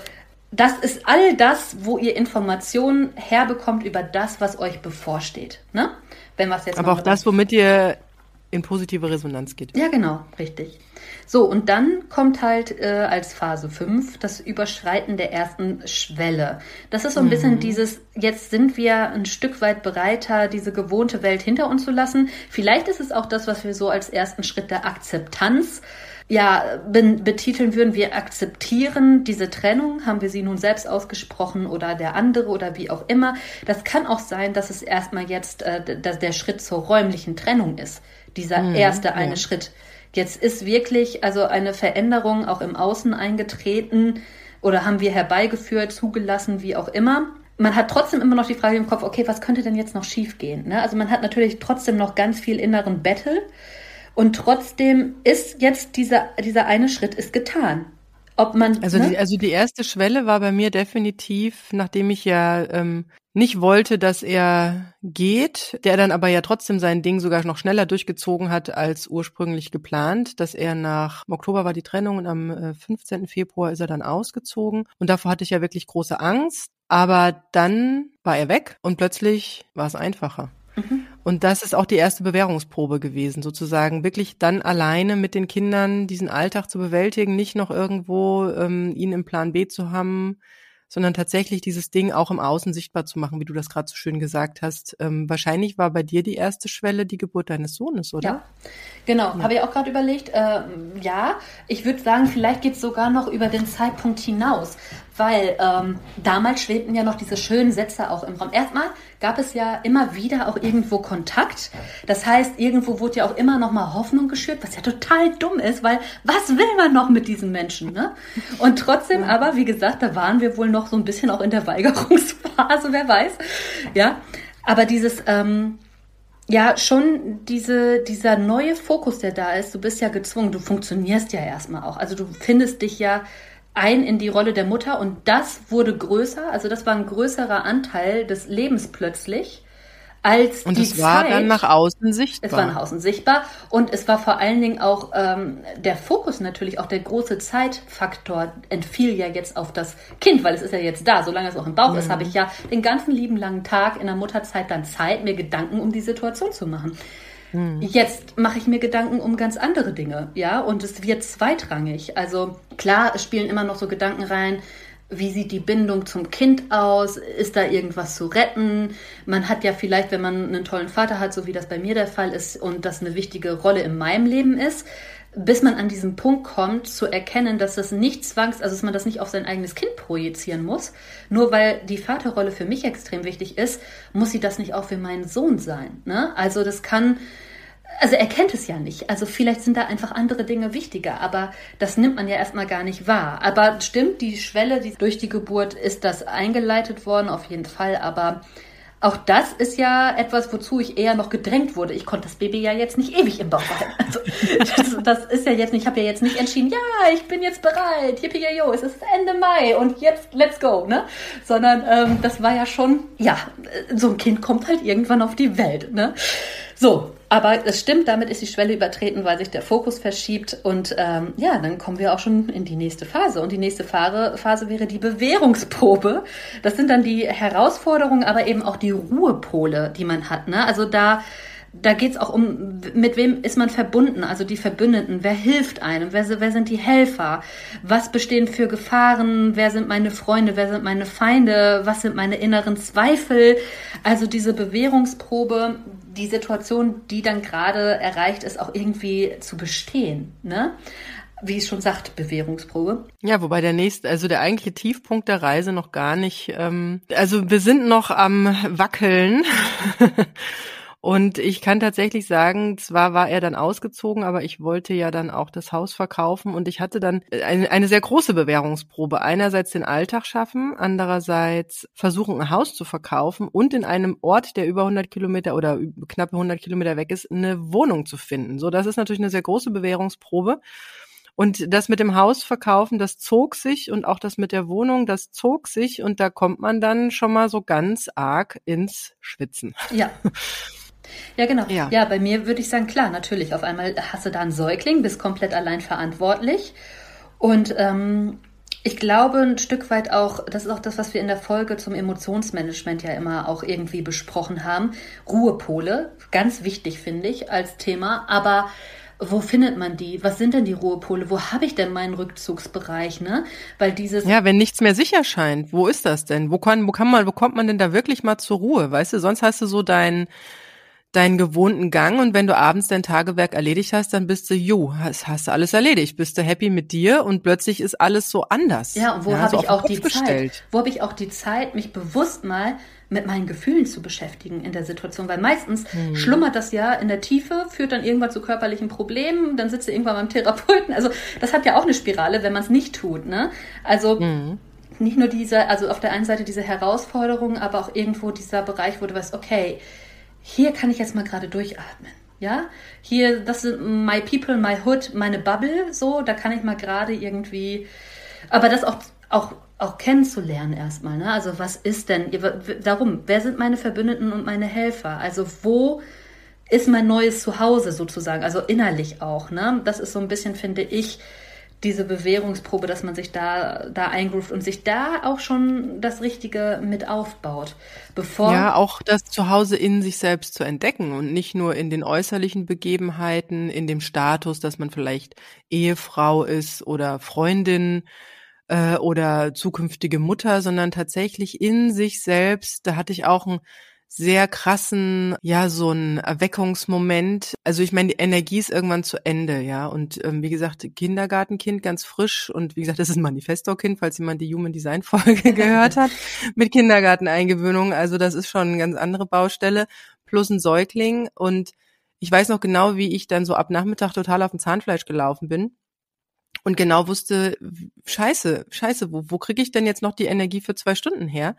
das ist all das, wo ihr Informationen herbekommt über das, was euch bevorsteht. Ne? Wenn was jetzt Aber auch das, womit ihr in positive Resonanz geht. Ja, genau, richtig. So, und dann kommt halt äh, als Phase 5 das Überschreiten der ersten Schwelle. Das ist so ein mhm. bisschen dieses, jetzt sind wir ein Stück weit bereiter, diese gewohnte Welt hinter uns zu lassen. Vielleicht ist es auch das, was wir so als ersten Schritt der Akzeptanz ja, betiteln würden, wir akzeptieren diese Trennung, haben wir sie nun selbst ausgesprochen oder der andere oder wie auch immer. Das kann auch sein, dass es erstmal jetzt äh, dass der Schritt zur räumlichen Trennung ist, dieser mhm, erste eine ja. Schritt. Jetzt ist wirklich also eine Veränderung auch im Außen eingetreten oder haben wir herbeigeführt, zugelassen, wie auch immer. Man hat trotzdem immer noch die Frage im Kopf, okay, was könnte denn jetzt noch schiefgehen? Ne? Also man hat natürlich trotzdem noch ganz viel inneren Battle und trotzdem ist jetzt dieser, dieser eine Schritt ist getan. Ob man, also, ne? die, also die erste Schwelle war bei mir definitiv, nachdem ich ja ähm, nicht wollte, dass er geht, der dann aber ja trotzdem sein Ding sogar noch schneller durchgezogen hat als ursprünglich geplant, dass er nach im Oktober war die Trennung und am 15. Äh, Februar ist er dann ausgezogen und davor hatte ich ja wirklich große Angst, aber dann war er weg und plötzlich war es einfacher. Mhm. Und das ist auch die erste Bewährungsprobe gewesen, sozusagen wirklich dann alleine mit den Kindern diesen Alltag zu bewältigen, nicht noch irgendwo ähm, ihn im Plan B zu haben, sondern tatsächlich dieses Ding auch im Außen sichtbar zu machen, wie du das gerade so schön gesagt hast. Ähm, wahrscheinlich war bei dir die erste Schwelle die Geburt deines Sohnes, oder? Ja, genau. Ja. Habe ich auch gerade überlegt. Äh, ja, ich würde sagen, vielleicht geht es sogar noch über den Zeitpunkt hinaus, weil ähm, damals schwebten ja noch diese schönen Sätze auch im Raum. Erstmal gab es ja immer wieder auch irgendwo Kontakt. Das heißt, irgendwo wurde ja auch immer noch mal Hoffnung geschürt, was ja total dumm ist, weil was will man noch mit diesen Menschen? Ne? Und trotzdem, aber wie gesagt, da waren wir wohl noch so ein bisschen auch in der Weigerungsphase, wer weiß. Ja, aber dieses ähm, ja, schon diese, dieser neue Fokus, der da ist, du bist ja gezwungen, du funktionierst ja erstmal auch. Also du findest dich ja ein in die Rolle der Mutter und das wurde größer, also das war ein größerer Anteil des Lebens plötzlich als und die es war Zeit, dann nach außen sichtbar. Es war nach außen sichtbar und es war vor allen Dingen auch ähm, der Fokus natürlich, auch der große Zeitfaktor entfiel ja jetzt auf das Kind, weil es ist ja jetzt da. Solange es auch im Bauch mhm. ist, habe ich ja den ganzen lieben langen Tag in der Mutterzeit dann Zeit, mir Gedanken um die Situation zu machen. Mhm. Jetzt mache ich mir Gedanken um ganz andere Dinge, ja, und es wird zweitrangig. Also klar, es spielen immer noch so Gedanken rein, wie sieht die Bindung zum Kind aus? Ist da irgendwas zu retten? Man hat ja vielleicht, wenn man einen tollen Vater hat, so wie das bei mir der Fall ist und das eine wichtige Rolle in meinem Leben ist, bis man an diesen Punkt kommt, zu erkennen, dass das nicht zwangs, also dass man das nicht auf sein eigenes Kind projizieren muss. Nur weil die Vaterrolle für mich extrem wichtig ist, muss sie das nicht auch für meinen Sohn sein. Ne? Also das kann, also er kennt es ja nicht. Also vielleicht sind da einfach andere Dinge wichtiger, aber das nimmt man ja erstmal gar nicht wahr. Aber stimmt, die Schwelle die durch die Geburt ist das eingeleitet worden, auf jeden Fall. Aber Auch das ist ja etwas, wozu ich eher noch gedrängt wurde. Ich konnte das Baby ja jetzt nicht ewig im Bauch behalten. Also, das, das ist ja jetzt nicht, ich habe ja jetzt nicht entschieden, ja, ich bin jetzt bereit, yippie yo, es ist Ende Mai und jetzt let's go, ne? Sondern ähm, das war ja schon, ja, so ein Kind kommt halt irgendwann auf die Welt, ne? So, aber es stimmt, damit ist die Schwelle übertreten, weil sich der Fokus verschiebt. Und ähm, ja, dann kommen wir auch schon in die nächste Phase. Und die nächste Phase, wäre die Bewährungsprobe. Das sind dann die Herausforderungen, aber eben auch die Ruhepole, die man hat. Ne? Also da da geht's auch um, mit wem ist man verbunden, also die Verbündeten, wer hilft einem, wer, wer sind die Helfer, was bestehen für Gefahren, wer sind meine Freunde, wer sind meine Feinde, was sind meine inneren Zweifel. Also diese Bewährungsprobe, die Situation, die dann gerade erreicht ist, auch irgendwie zu bestehen. Ne? wie es schon sagt, Bewährungsprobe. Ja, wobei der nächste, also der eigentliche Tiefpunkt der Reise noch gar nicht, ähm, also wir sind noch am Wackeln. Und ich kann tatsächlich sagen, zwar war er dann ausgezogen, aber ich wollte ja dann auch das Haus verkaufen und ich hatte dann eine, eine sehr große Bewährungsprobe. Einerseits den Alltag schaffen, andererseits versuchen, ein Haus zu verkaufen und in einem Ort, der über 100 Kilometer oder knappe 100 Kilometer weg ist, eine Wohnung zu finden. So, das ist natürlich eine sehr große Bewährungsprobe. Und das mit dem Haus verkaufen, das zog sich und auch das mit der Wohnung, das zog sich und da kommt man dann schon mal so ganz arg ins Schwitzen. Ja. Ja, genau. Ja. ja, bei mir würde ich sagen, klar, natürlich. Auf einmal hast du da einen Säugling, bist komplett allein verantwortlich. Und ähm, ich glaube ein Stück weit auch, das ist auch das, was wir in der Folge zum Emotionsmanagement ja immer auch irgendwie besprochen haben. Ruhepole, ganz wichtig finde ich als Thema, aber wo findet man die? Was sind denn die Ruhepole? Wo habe ich denn meinen Rückzugsbereich, ne? Weil dieses Ja, wenn nichts mehr sicher scheint, wo ist das denn? Wo kann wo kann man wo kommt man denn da wirklich mal zur Ruhe, weißt du? Sonst hast du so dein deinen gewohnten Gang und wenn du abends dein Tagewerk erledigt hast, dann bist du, jo, hast, hast du alles erledigt, bist du happy mit dir und plötzlich ist alles so anders. Ja, und wo ja, habe so ich auch die gestellt. Zeit? Wo habe ich auch die Zeit, mich bewusst mal mit meinen Gefühlen zu beschäftigen in der Situation, weil meistens hm. schlummert das ja in der Tiefe, führt dann irgendwann zu körperlichen Problemen, dann sitzt du irgendwann beim Therapeuten. Also das hat ja auch eine Spirale, wenn man es nicht tut. Ne? Also hm. nicht nur diese, also auf der einen Seite diese Herausforderungen, aber auch irgendwo dieser Bereich, wo du weißt, okay, hier kann ich jetzt mal gerade durchatmen. Ja, hier, das sind my people, my hood, meine Bubble, so, da kann ich mal gerade irgendwie, aber das auch, auch, auch kennenzulernen erstmal, ne? Also, was ist denn, darum, wer sind meine Verbündeten und meine Helfer? Also, wo ist mein neues Zuhause sozusagen? Also, innerlich auch, ne? Das ist so ein bisschen, finde ich, diese Bewährungsprobe, dass man sich da, da eingroovt und sich da auch schon das Richtige mit aufbaut. Bevor ja, auch das Zuhause in sich selbst zu entdecken und nicht nur in den äußerlichen Begebenheiten, in dem Status, dass man vielleicht Ehefrau ist oder Freundin äh, oder zukünftige Mutter, sondern tatsächlich in sich selbst. Da hatte ich auch ein sehr krassen, ja, so ein Erweckungsmoment. Also ich meine, die Energie ist irgendwann zu Ende, ja. Und ähm, wie gesagt, Kindergartenkind ganz frisch und wie gesagt, das ist ein Manifesto-Kind, falls jemand die Human Design Folge gehört hat, mit Kindergarteneingewöhnung. Also das ist schon eine ganz andere Baustelle. Plus ein Säugling. Und ich weiß noch genau, wie ich dann so ab Nachmittag total auf dem Zahnfleisch gelaufen bin und genau wusste, scheiße, scheiße, wo, wo kriege ich denn jetzt noch die Energie für zwei Stunden her?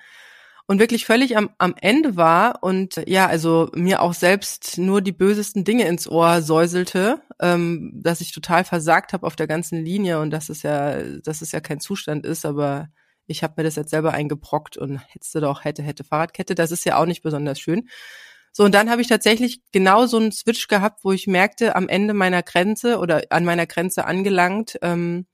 Und wirklich völlig am, am Ende war und ja, also mir auch selbst nur die bösesten Dinge ins Ohr säuselte, ähm, dass ich total versagt habe auf der ganzen Linie und dass es ja, dass es ja kein Zustand ist, aber ich habe mir das jetzt selber eingebrockt und hetzte doch, hätte, hätte Fahrradkette, das ist ja auch nicht besonders schön. So, und dann habe ich tatsächlich genau so einen Switch gehabt, wo ich merkte, am Ende meiner Grenze oder an meiner Grenze angelangt, ähm,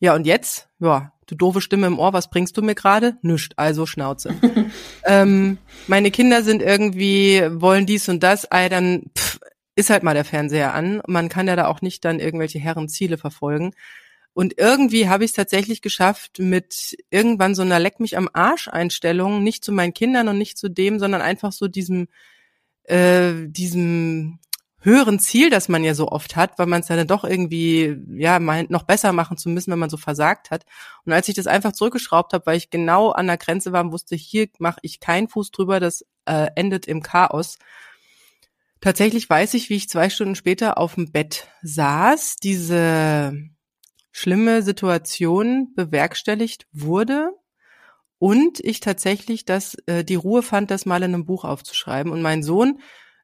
ja, und jetzt, ja, du doofe Stimme im Ohr, was bringst du mir gerade? Nüscht, also Schnauze. ähm, meine Kinder sind irgendwie, wollen dies und das, ey, dann pff, ist halt mal der Fernseher an. Man kann ja da auch nicht dann irgendwelche Herrenziele verfolgen. Und irgendwie habe ich es tatsächlich geschafft, mit irgendwann so einer Leck mich am Arsch Einstellung, nicht zu meinen Kindern und nicht zu dem, sondern einfach so diesem, äh, diesem höheren Ziel, das man ja so oft hat, weil man es dann doch irgendwie ja meint, noch besser machen zu müssen, wenn man so versagt hat. Und als ich das einfach zurückgeschraubt habe, weil ich genau an der Grenze war und wusste, hier mache ich keinen Fuß drüber, das äh, endet im Chaos. Tatsächlich weiß ich, wie ich zwei Stunden später auf dem Bett saß, diese schlimme Situation bewerkstelligt wurde und ich tatsächlich das äh, die Ruhe fand, das mal in einem Buch aufzuschreiben. Und mein Sohn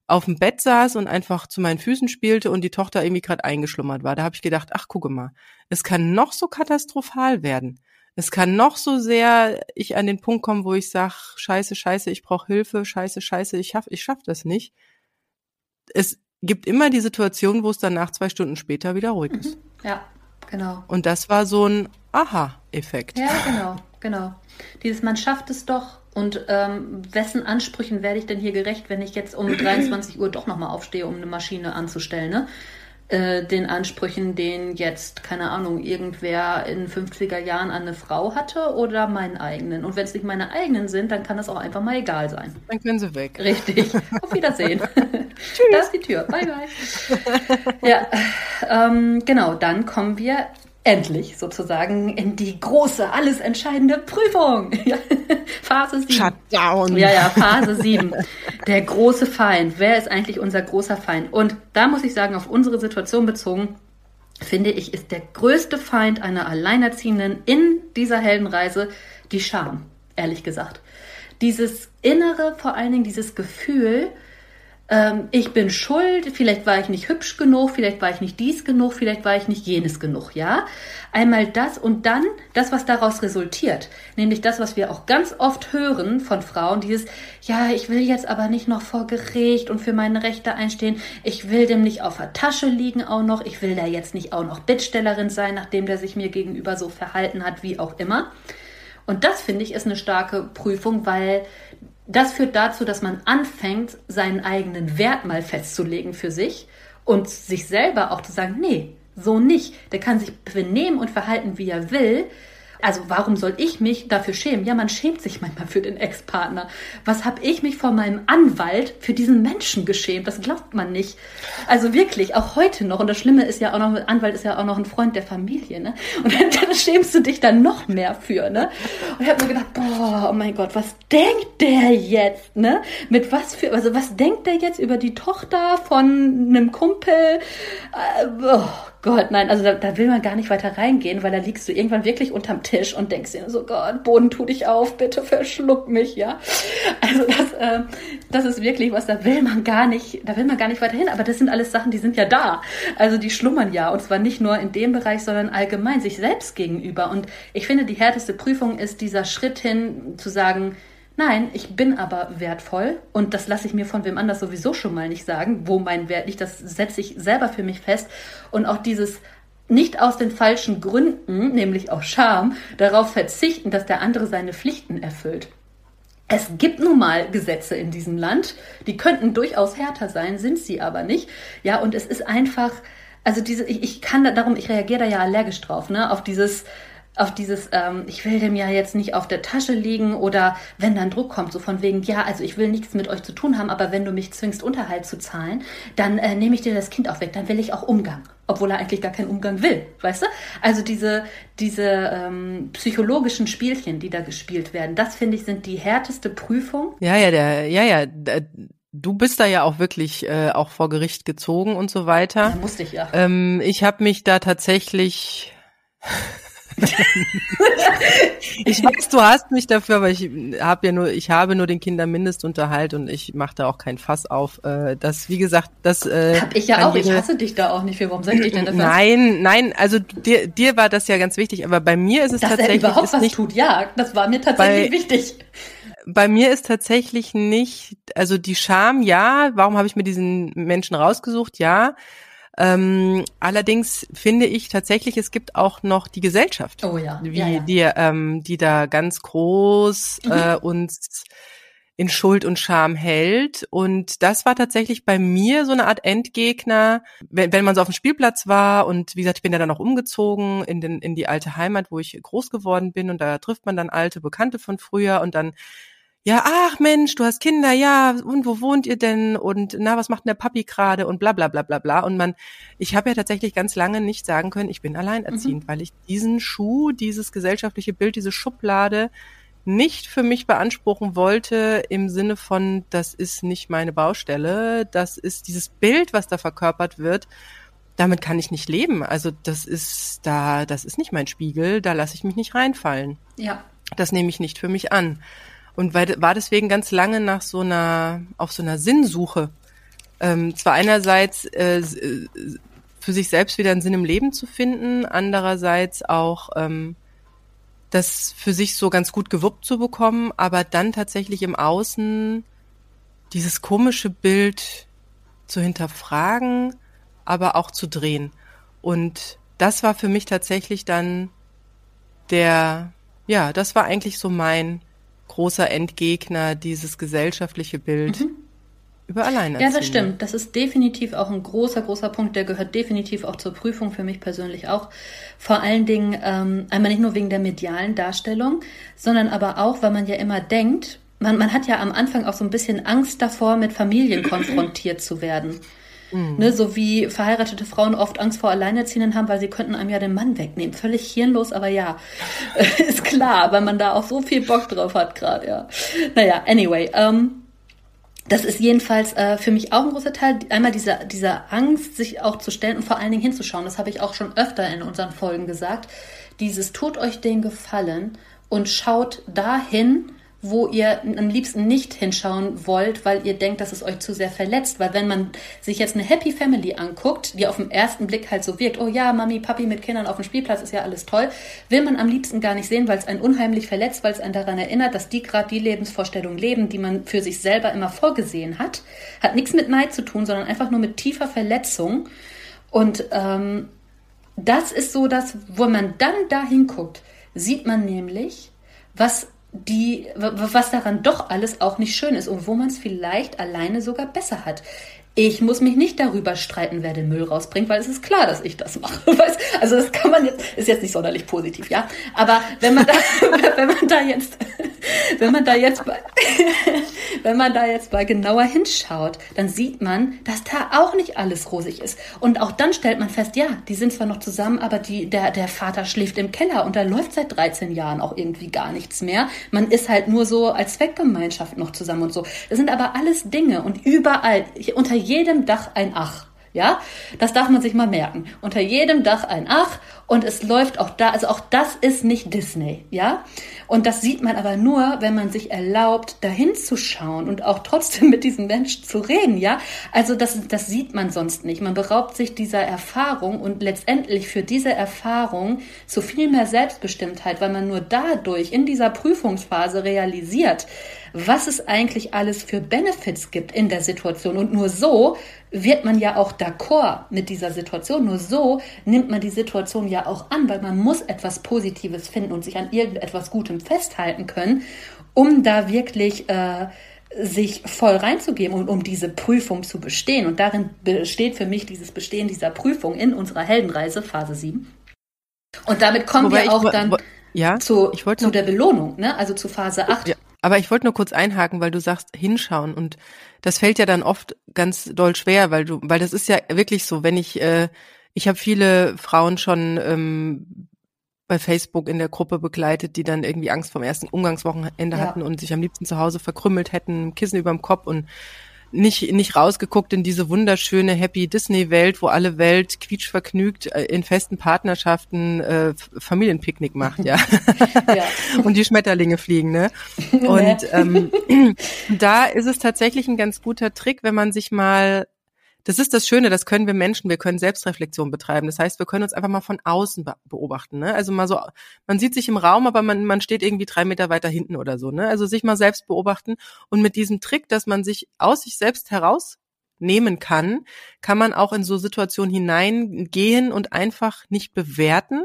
auf dem Bett saß und einfach zu meinen Füßen spielte und die Tochter irgendwie gerade eingeschlummert war. Da habe ich gedacht, ach gucke mal, es kann noch so katastrophal werden. Es kann noch so sehr ich an den Punkt kommen, wo ich sag, scheiße, scheiße, ich brauche Hilfe, scheiße, scheiße, ich schaff, ich schaff das nicht. Es gibt immer die Situation, wo es dann nach zwei Stunden später wieder ruhig ist. Ja, genau. Und das war so ein Aha-Effekt. Ja, genau, genau. Dieses man schafft es doch und ähm, wessen Ansprüchen werde ich denn hier gerecht, wenn ich jetzt um 23 Uhr doch nochmal aufstehe, um eine Maschine anzustellen, ne? Äh, den Ansprüchen, den jetzt, keine Ahnung, irgendwer in 50er Jahren an eine Frau hatte oder meinen eigenen. Und wenn es nicht meine eigenen sind, dann kann das auch einfach mal egal sein. Dann können sie weg. Richtig. Auf Wiedersehen. Tschüss. Da ist die Tür. Bye, bye. ja, ähm, genau, dann kommen wir endlich sozusagen in die große, alles entscheidende Prüfung. Phase 7. Shutdown. Ja, ja, Phase 7. Der große Feind. Wer ist eigentlich unser großer Feind? Und da muss ich sagen, auf unsere Situation bezogen, finde ich, ist der größte Feind einer Alleinerziehenden in dieser Heldenreise die Scham, ehrlich gesagt. Dieses innere, vor allen Dingen dieses Gefühl, ähm, ich bin schuld, vielleicht war ich nicht hübsch genug, vielleicht war ich nicht dies genug, vielleicht war ich nicht jenes genug, ja? Einmal das und dann das, was daraus resultiert, nämlich das, was wir auch ganz oft hören von Frauen, dieses, ja, ich will jetzt aber nicht noch vor Gericht und für meine Rechte einstehen, ich will dem nicht auf der Tasche liegen auch noch, ich will da jetzt nicht auch noch Bittstellerin sein, nachdem der sich mir gegenüber so verhalten hat, wie auch immer. Und das finde ich ist eine starke Prüfung, weil das führt dazu, dass man anfängt, seinen eigenen Wert mal festzulegen für sich und sich selber auch zu sagen, nee, so nicht. Der kann sich benehmen und verhalten, wie er will, also warum soll ich mich dafür schämen? Ja, man schämt sich manchmal für den Ex-Partner. Was habe ich mich vor meinem Anwalt für diesen Menschen geschämt? Das glaubt man nicht. Also wirklich, auch heute noch. Und das Schlimme ist ja auch noch, Anwalt ist ja auch noch ein Freund der Familie, ne? Und dann, dann schämst du dich dann noch mehr für, ne? Und ich habe mir gedacht, boah, oh mein Gott, was denkt der jetzt, ne? Mit was für, also was denkt der jetzt über die Tochter von einem Kumpel? Äh, oh Gott, nein, also da, da will man gar nicht weiter reingehen, weil da liegst du irgendwann wirklich unterm Tisch und denkst dir so, Gott, Boden, tu dich auf, bitte verschluck mich, ja. Also das, äh, das ist wirklich was, da will man gar nicht, da will man gar nicht weiter hin, aber das sind alles Sachen, die sind ja da. Also die schlummern ja und zwar nicht nur in dem Bereich, sondern allgemein sich selbst gegenüber. Und ich finde, die härteste Prüfung ist dieser Schritt hin zu sagen, Nein, ich bin aber wertvoll und das lasse ich mir von wem anders sowieso schon mal nicht sagen, wo mein Wert liegt. Das setze ich selber für mich fest. Und auch dieses nicht aus den falschen Gründen, nämlich aus Scham, darauf verzichten, dass der andere seine Pflichten erfüllt. Es gibt nun mal Gesetze in diesem Land, die könnten durchaus härter sein, sind sie aber nicht. Ja, und es ist einfach, also diese, ich, ich kann da, darum, ich reagiere da ja allergisch drauf, ne, auf dieses, auf dieses, ähm, ich will dem ja jetzt nicht auf der Tasche liegen oder wenn dann Druck kommt, so von wegen, ja, also ich will nichts mit euch zu tun haben, aber wenn du mich zwingst, Unterhalt zu zahlen, dann äh, nehme ich dir das Kind auch weg, dann will ich auch Umgang, obwohl er eigentlich gar keinen Umgang will, weißt du? Also diese, diese ähm, psychologischen Spielchen, die da gespielt werden, das finde ich sind die härteste Prüfung. Ja, ja, der, ja, ja. Du bist da ja auch wirklich äh, auch vor Gericht gezogen und so weiter. Ja, musste ich ja. Ähm, ich habe mich da tatsächlich ich weiß, du hast mich dafür, aber ich habe ja nur, ich habe nur den Kindermindestunterhalt und ich mache da auch kein Fass auf. Äh, das, wie gesagt, das. Äh, hab ich ja auch. Ich hasse dich da auch nicht für. Warum sag ich dich denn dafür? Nein, nein. Also dir, dir war das ja ganz wichtig, aber bei mir ist es Dass tatsächlich er überhaupt was nicht, tut. Ja, das war mir tatsächlich Bei- wichtig. bei mir ist tatsächlich nicht, also die Scham, ja, warum habe ich mir diesen Menschen rausgesucht? Ja. Ähm, allerdings finde ich tatsächlich, es gibt auch noch die Gesellschaft, Oh ja. wie ja, ja. die, ähm, die da ganz groß Mhm. äh, uns in Schuld und Scham hält. Und das war tatsächlich bei mir so eine Art Endgegner, wenn, wenn man so auf dem Spielplatz war und wie gesagt, ich bin ja dann auch umgezogen in, den, in die alte Heimat, wo ich groß geworden bin und da trifft man dann alte Bekannte von früher und dann ja, ach Mensch, du hast Kinder, ja, und wo wohnt ihr denn? Und na, was macht denn der Papi gerade? Und bla bla bla bla bla. Und man, ich habe ja tatsächlich ganz lange nicht sagen können, ich bin alleinerziehend, weil ich diesen Schuh, dieses gesellschaftliche Bild, diese Schublade nicht für mich beanspruchen wollte im Sinne von, das ist nicht meine Baustelle, das ist dieses Bild, was da verkörpert wird, damit kann ich nicht leben. Also das ist da, das ist nicht mein Spiegel, da lasse ich mich nicht reinfallen. Ja. Das nehme ich nicht für mich an. Und war deswegen ganz lange nach so einer, auf so einer Sinnsuche. Ähm, zwar einerseits äh, äh, für sich selbst wieder einen Sinn im Leben zu finden, andererseits auch ähm, das für sich so ganz gut gewuppt zu bekommen, aber dann tatsächlich im Außen dieses komische Bild zu hinterfragen, aber auch zu drehen. Und das war für mich tatsächlich dann der, ja, das war eigentlich so mein großer Endgegner, dieses gesellschaftliche Bild. Mhm. Über Alleinerziehende. Ja, das stimmt. Das ist definitiv auch ein großer, großer Punkt. Der gehört definitiv auch zur Prüfung für mich persönlich auch. Vor allen Dingen ähm, einmal nicht nur wegen der medialen Darstellung, sondern aber auch, weil man ja immer denkt, man, man hat ja am Anfang auch so ein bisschen Angst davor, mit Familien konfrontiert zu werden. Mhm. Ne, so wie verheiratete Frauen oft Angst vor Alleinerziehenden haben, weil sie könnten einem ja den Mann wegnehmen. Völlig hirnlos, aber ja, ist klar, weil man da auch so viel Bock drauf hat gerade, ja. Naja, anyway, ähm, das ist jedenfalls äh, für mich auch ein großer Teil. Einmal diese, diese Angst, sich auch zu stellen und vor allen Dingen hinzuschauen. Das habe ich auch schon öfter in unseren Folgen gesagt. Dieses tut euch den Gefallen und schaut dahin, wo ihr am liebsten nicht hinschauen wollt, weil ihr denkt, dass es euch zu sehr verletzt. Weil wenn man sich jetzt eine Happy Family anguckt, die auf den ersten Blick halt so wirkt, oh ja, Mami, Papi mit Kindern auf dem Spielplatz ist ja alles toll, will man am liebsten gar nicht sehen, weil es einen unheimlich verletzt, weil es einen daran erinnert, dass die gerade die Lebensvorstellung leben, die man für sich selber immer vorgesehen hat. Hat nichts mit Neid zu tun, sondern einfach nur mit tiefer Verletzung. Und ähm, das ist so, dass, wo man dann da hinguckt, sieht man nämlich, was die, was daran doch alles auch nicht schön ist und wo man es vielleicht alleine sogar besser hat. Ich muss mich nicht darüber streiten, wer den Müll rausbringt, weil es ist klar, dass ich das mache. Also das kann man jetzt, ist jetzt nicht sonderlich positiv, ja. Aber wenn man da, wenn man da jetzt, wenn man da jetzt, bei, wenn man da jetzt mal genauer hinschaut, dann sieht man, dass da auch nicht alles rosig ist. Und auch dann stellt man fest, ja, die sind zwar noch zusammen, aber die, der, der Vater schläft im Keller und da läuft seit 13 Jahren auch irgendwie gar nichts mehr. Man ist halt nur so als Zweckgemeinschaft noch zusammen und so. Das sind aber alles Dinge und überall, unter jedem Dach ein Ach. Ja, das darf man sich mal merken. Unter jedem Dach ein Ach und es läuft auch da, also auch das ist nicht Disney, ja? Und das sieht man aber nur, wenn man sich erlaubt, dahin zu schauen und auch trotzdem mit diesem Menschen zu reden, ja? Also das, das sieht man sonst nicht. Man beraubt sich dieser Erfahrung und letztendlich für diese Erfahrung zu viel mehr Selbstbestimmtheit, weil man nur dadurch in dieser Prüfungsphase realisiert, was es eigentlich alles für Benefits gibt in der Situation. Und nur so wird man ja auch d'accord mit dieser Situation. Nur so nimmt man die Situation ja auch an, weil man muss etwas Positives finden und sich an irgendetwas Gutem festhalten können, um da wirklich äh, sich voll reinzugeben und um diese Prüfung zu bestehen. Und darin besteht für mich dieses Bestehen dieser Prüfung in unserer Heldenreise, Phase 7. Und damit kommen Wobei wir auch dann ja, zu, zu der Belohnung, ne? also zu Phase 8. Ja. Aber ich wollte nur kurz einhaken, weil du sagst, hinschauen und das fällt ja dann oft ganz doll schwer, weil du, weil das ist ja wirklich so, wenn ich, äh, ich habe viele Frauen schon ähm, bei Facebook in der Gruppe begleitet, die dann irgendwie Angst vom ersten Umgangswochenende ja. hatten und sich am liebsten zu Hause verkrümmelt hätten, Kissen überm Kopf und nicht, nicht rausgeguckt in diese wunderschöne Happy Disney Welt, wo alle Welt quietschvergnügt äh, in festen Partnerschaften äh, Familienpicknick macht, ja. ja. Und die Schmetterlinge fliegen, ne? Und ähm, da ist es tatsächlich ein ganz guter Trick, wenn man sich mal das ist das Schöne, das können wir Menschen, wir können Selbstreflexion betreiben. Das heißt, wir können uns einfach mal von außen beobachten. Ne? Also mal so, man sieht sich im Raum, aber man, man steht irgendwie drei Meter weiter hinten oder so. Ne? Also sich mal selbst beobachten und mit diesem Trick, dass man sich aus sich selbst heraus nehmen kann, kann man auch in so Situationen hineingehen und einfach nicht bewerten,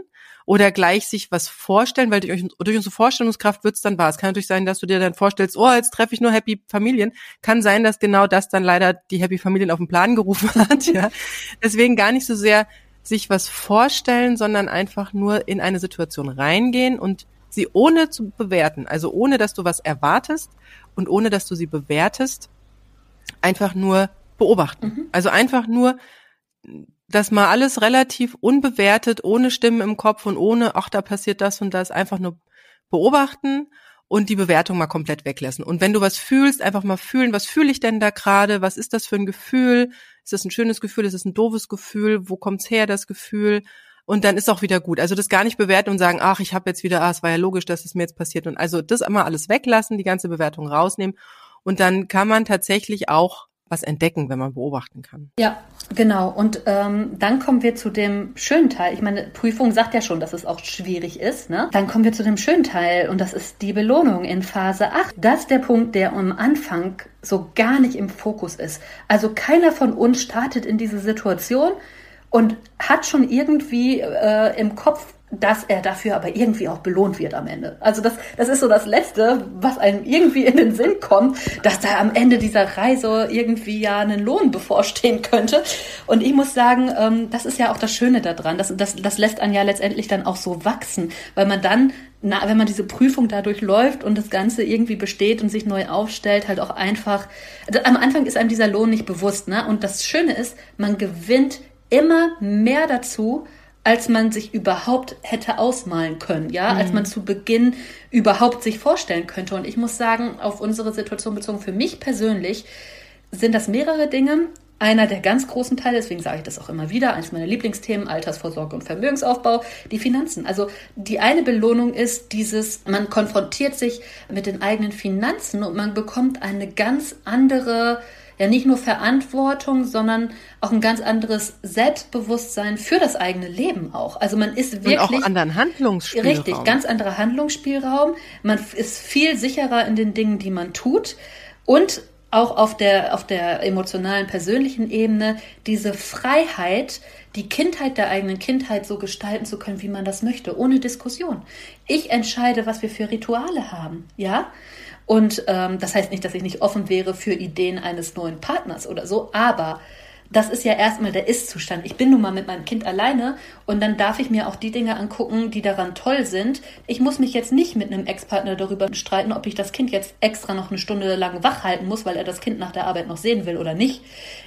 oder gleich sich was vorstellen, weil durch, durch unsere Vorstellungskraft wird's dann wahr. Es kann natürlich sein, dass du dir dann vorstellst, oh, jetzt treffe ich nur Happy Familien. Kann sein, dass genau das dann leider die Happy Familien auf den Plan gerufen hat. Ja. Deswegen gar nicht so sehr sich was vorstellen, sondern einfach nur in eine Situation reingehen und sie ohne zu bewerten, also ohne dass du was erwartest und ohne dass du sie bewertest, einfach nur beobachten. Mhm. Also einfach nur das mal alles relativ unbewertet, ohne Stimmen im Kopf und ohne, ach, da passiert das und das, einfach nur beobachten und die Bewertung mal komplett weglassen. Und wenn du was fühlst, einfach mal fühlen, was fühle ich denn da gerade? Was ist das für ein Gefühl? Ist das ein schönes Gefühl? Ist das ein doofes Gefühl? Wo kommt's her, das Gefühl? Und dann ist auch wieder gut. Also das gar nicht bewerten und sagen, ach, ich habe jetzt wieder, ah, es war ja logisch, dass es mir jetzt passiert. Und also das immer alles weglassen, die ganze Bewertung rausnehmen. Und dann kann man tatsächlich auch was entdecken, wenn man beobachten kann. Ja, genau. Und ähm, dann kommen wir zu dem schönen Teil. Ich meine, Prüfung sagt ja schon, dass es auch schwierig ist. Ne? Dann kommen wir zu dem schönen Teil und das ist die Belohnung in Phase 8. Das ist der Punkt, der am Anfang so gar nicht im Fokus ist. Also keiner von uns startet in diese Situation und hat schon irgendwie äh, im Kopf dass er dafür aber irgendwie auch belohnt wird am Ende. Also das, das ist so das Letzte, was einem irgendwie in den Sinn kommt, dass da am Ende dieser Reise irgendwie ja einen Lohn bevorstehen könnte. Und ich muss sagen, ähm, das ist ja auch das Schöne daran. Das, das, das lässt einen ja letztendlich dann auch so wachsen, weil man dann, na, wenn man diese Prüfung dadurch läuft und das Ganze irgendwie besteht und sich neu aufstellt, halt auch einfach, also am Anfang ist einem dieser Lohn nicht bewusst, ne? Und das Schöne ist, man gewinnt immer mehr dazu, als man sich überhaupt hätte ausmalen können, ja, mhm. als man zu Beginn überhaupt sich vorstellen könnte. Und ich muss sagen, auf unsere Situation bezogen, für mich persönlich sind das mehrere Dinge. Einer der ganz großen Teile, deswegen sage ich das auch immer wieder, eines meiner Lieblingsthemen, Altersvorsorge und Vermögensaufbau, die Finanzen. Also die eine Belohnung ist dieses, man konfrontiert sich mit den eigenen Finanzen und man bekommt eine ganz andere ja nicht nur Verantwortung, sondern auch ein ganz anderes Selbstbewusstsein für das eigene Leben auch. Also man ist wirklich und auch anderen Handlungsspielraum. Richtig, ganz anderer Handlungsspielraum. Man ist viel sicherer in den Dingen, die man tut und auch auf der auf der emotionalen persönlichen Ebene diese Freiheit, die Kindheit der eigenen Kindheit so gestalten zu können, wie man das möchte, ohne Diskussion. Ich entscheide, was wir für Rituale haben, ja? Und ähm, das heißt nicht, dass ich nicht offen wäre für Ideen eines neuen Partners oder so, aber das ist ja erstmal der Ist-Zustand. Ich bin nun mal mit meinem Kind alleine und dann darf ich mir auch die Dinge angucken, die daran toll sind. Ich muss mich jetzt nicht mit einem Ex-Partner darüber streiten, ob ich das Kind jetzt extra noch eine Stunde lang wach halten muss, weil er das Kind nach der Arbeit noch sehen will oder nicht.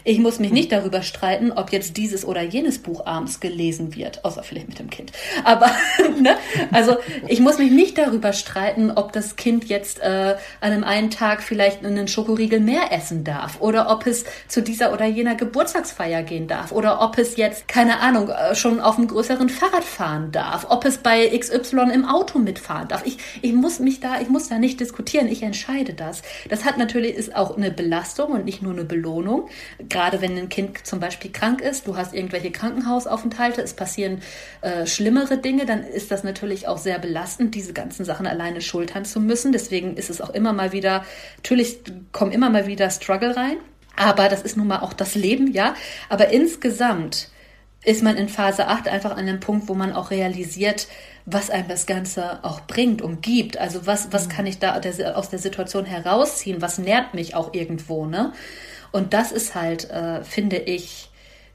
Ich muss mich nicht darüber streiten, ob jetzt dieses oder jenes Buch abends gelesen wird, außer vielleicht mit dem Kind. Aber, ne? Also, ich muss mich nicht darüber streiten, ob das Kind jetzt äh, an einem einen Tag vielleicht einen Schokoriegel mehr essen darf oder ob es zu dieser oder jener Geburt Geburtstagsfeier gehen darf oder ob es jetzt, keine Ahnung, äh, schon auf einem größeren Fahrrad fahren darf, ob es bei XY im Auto mitfahren darf. Ich, ich muss mich da, ich muss da nicht diskutieren, ich entscheide das. Das hat natürlich, ist auch eine Belastung und nicht nur eine Belohnung. Gerade wenn ein Kind zum Beispiel krank ist, du hast irgendwelche Krankenhausaufenthalte, es passieren äh, schlimmere Dinge, dann ist das natürlich auch sehr belastend, diese ganzen Sachen alleine schultern zu müssen. Deswegen ist es auch immer mal wieder, natürlich kommen immer mal wieder Struggle rein. Aber das ist nun mal auch das Leben, ja. Aber insgesamt ist man in Phase 8 einfach an einem Punkt, wo man auch realisiert, was einem das Ganze auch bringt und gibt. Also was, was mhm. kann ich da aus der Situation herausziehen? Was nährt mich auch irgendwo, ne? Und das ist halt, äh, finde ich,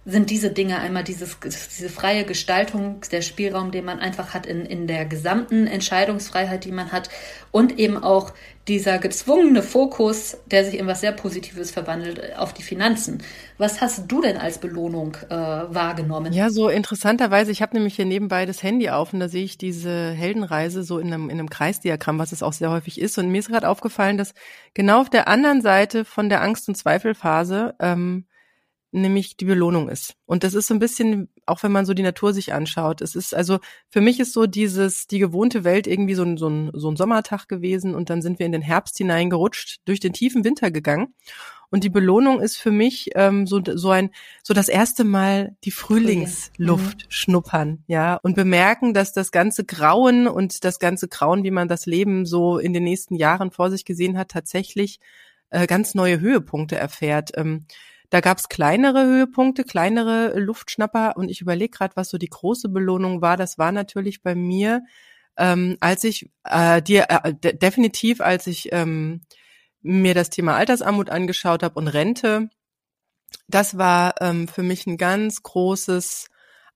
sind diese Dinge einmal dieses, diese freie Gestaltung, der Spielraum, den man einfach hat in, in der gesamten Entscheidungsfreiheit, die man hat und eben auch dieser gezwungene Fokus, der sich in was sehr Positives verwandelt, auf die Finanzen. Was hast du denn als Belohnung äh, wahrgenommen? Ja, so interessanterweise, ich habe nämlich hier nebenbei das Handy auf und da sehe ich diese Heldenreise so in einem, in einem Kreisdiagramm, was es auch sehr häufig ist. Und mir ist gerade aufgefallen, dass genau auf der anderen Seite von der Angst- und Zweifelphase ähm, nämlich die Belohnung ist. Und das ist so ein bisschen, auch wenn man so die Natur sich anschaut, es ist, also für mich ist so dieses, die gewohnte Welt irgendwie so ein, so ein, so ein Sommertag gewesen und dann sind wir in den Herbst hineingerutscht, durch den tiefen Winter gegangen. Und die Belohnung ist für mich ähm, so, so ein, so das erste Mal die Frühlingsluft mhm. schnuppern, ja, und bemerken, dass das ganze Grauen und das ganze Grauen, wie man das Leben so in den nächsten Jahren vor sich gesehen hat, tatsächlich äh, ganz neue Höhepunkte erfährt. Ähm, da gab es kleinere Höhepunkte, kleinere Luftschnapper und ich überlege gerade, was so die große Belohnung war. Das war natürlich bei mir, ähm, als ich äh, dir äh, definitiv, als ich ähm, mir das Thema Altersarmut angeschaut habe und Rente, das war ähm, für mich ein ganz großes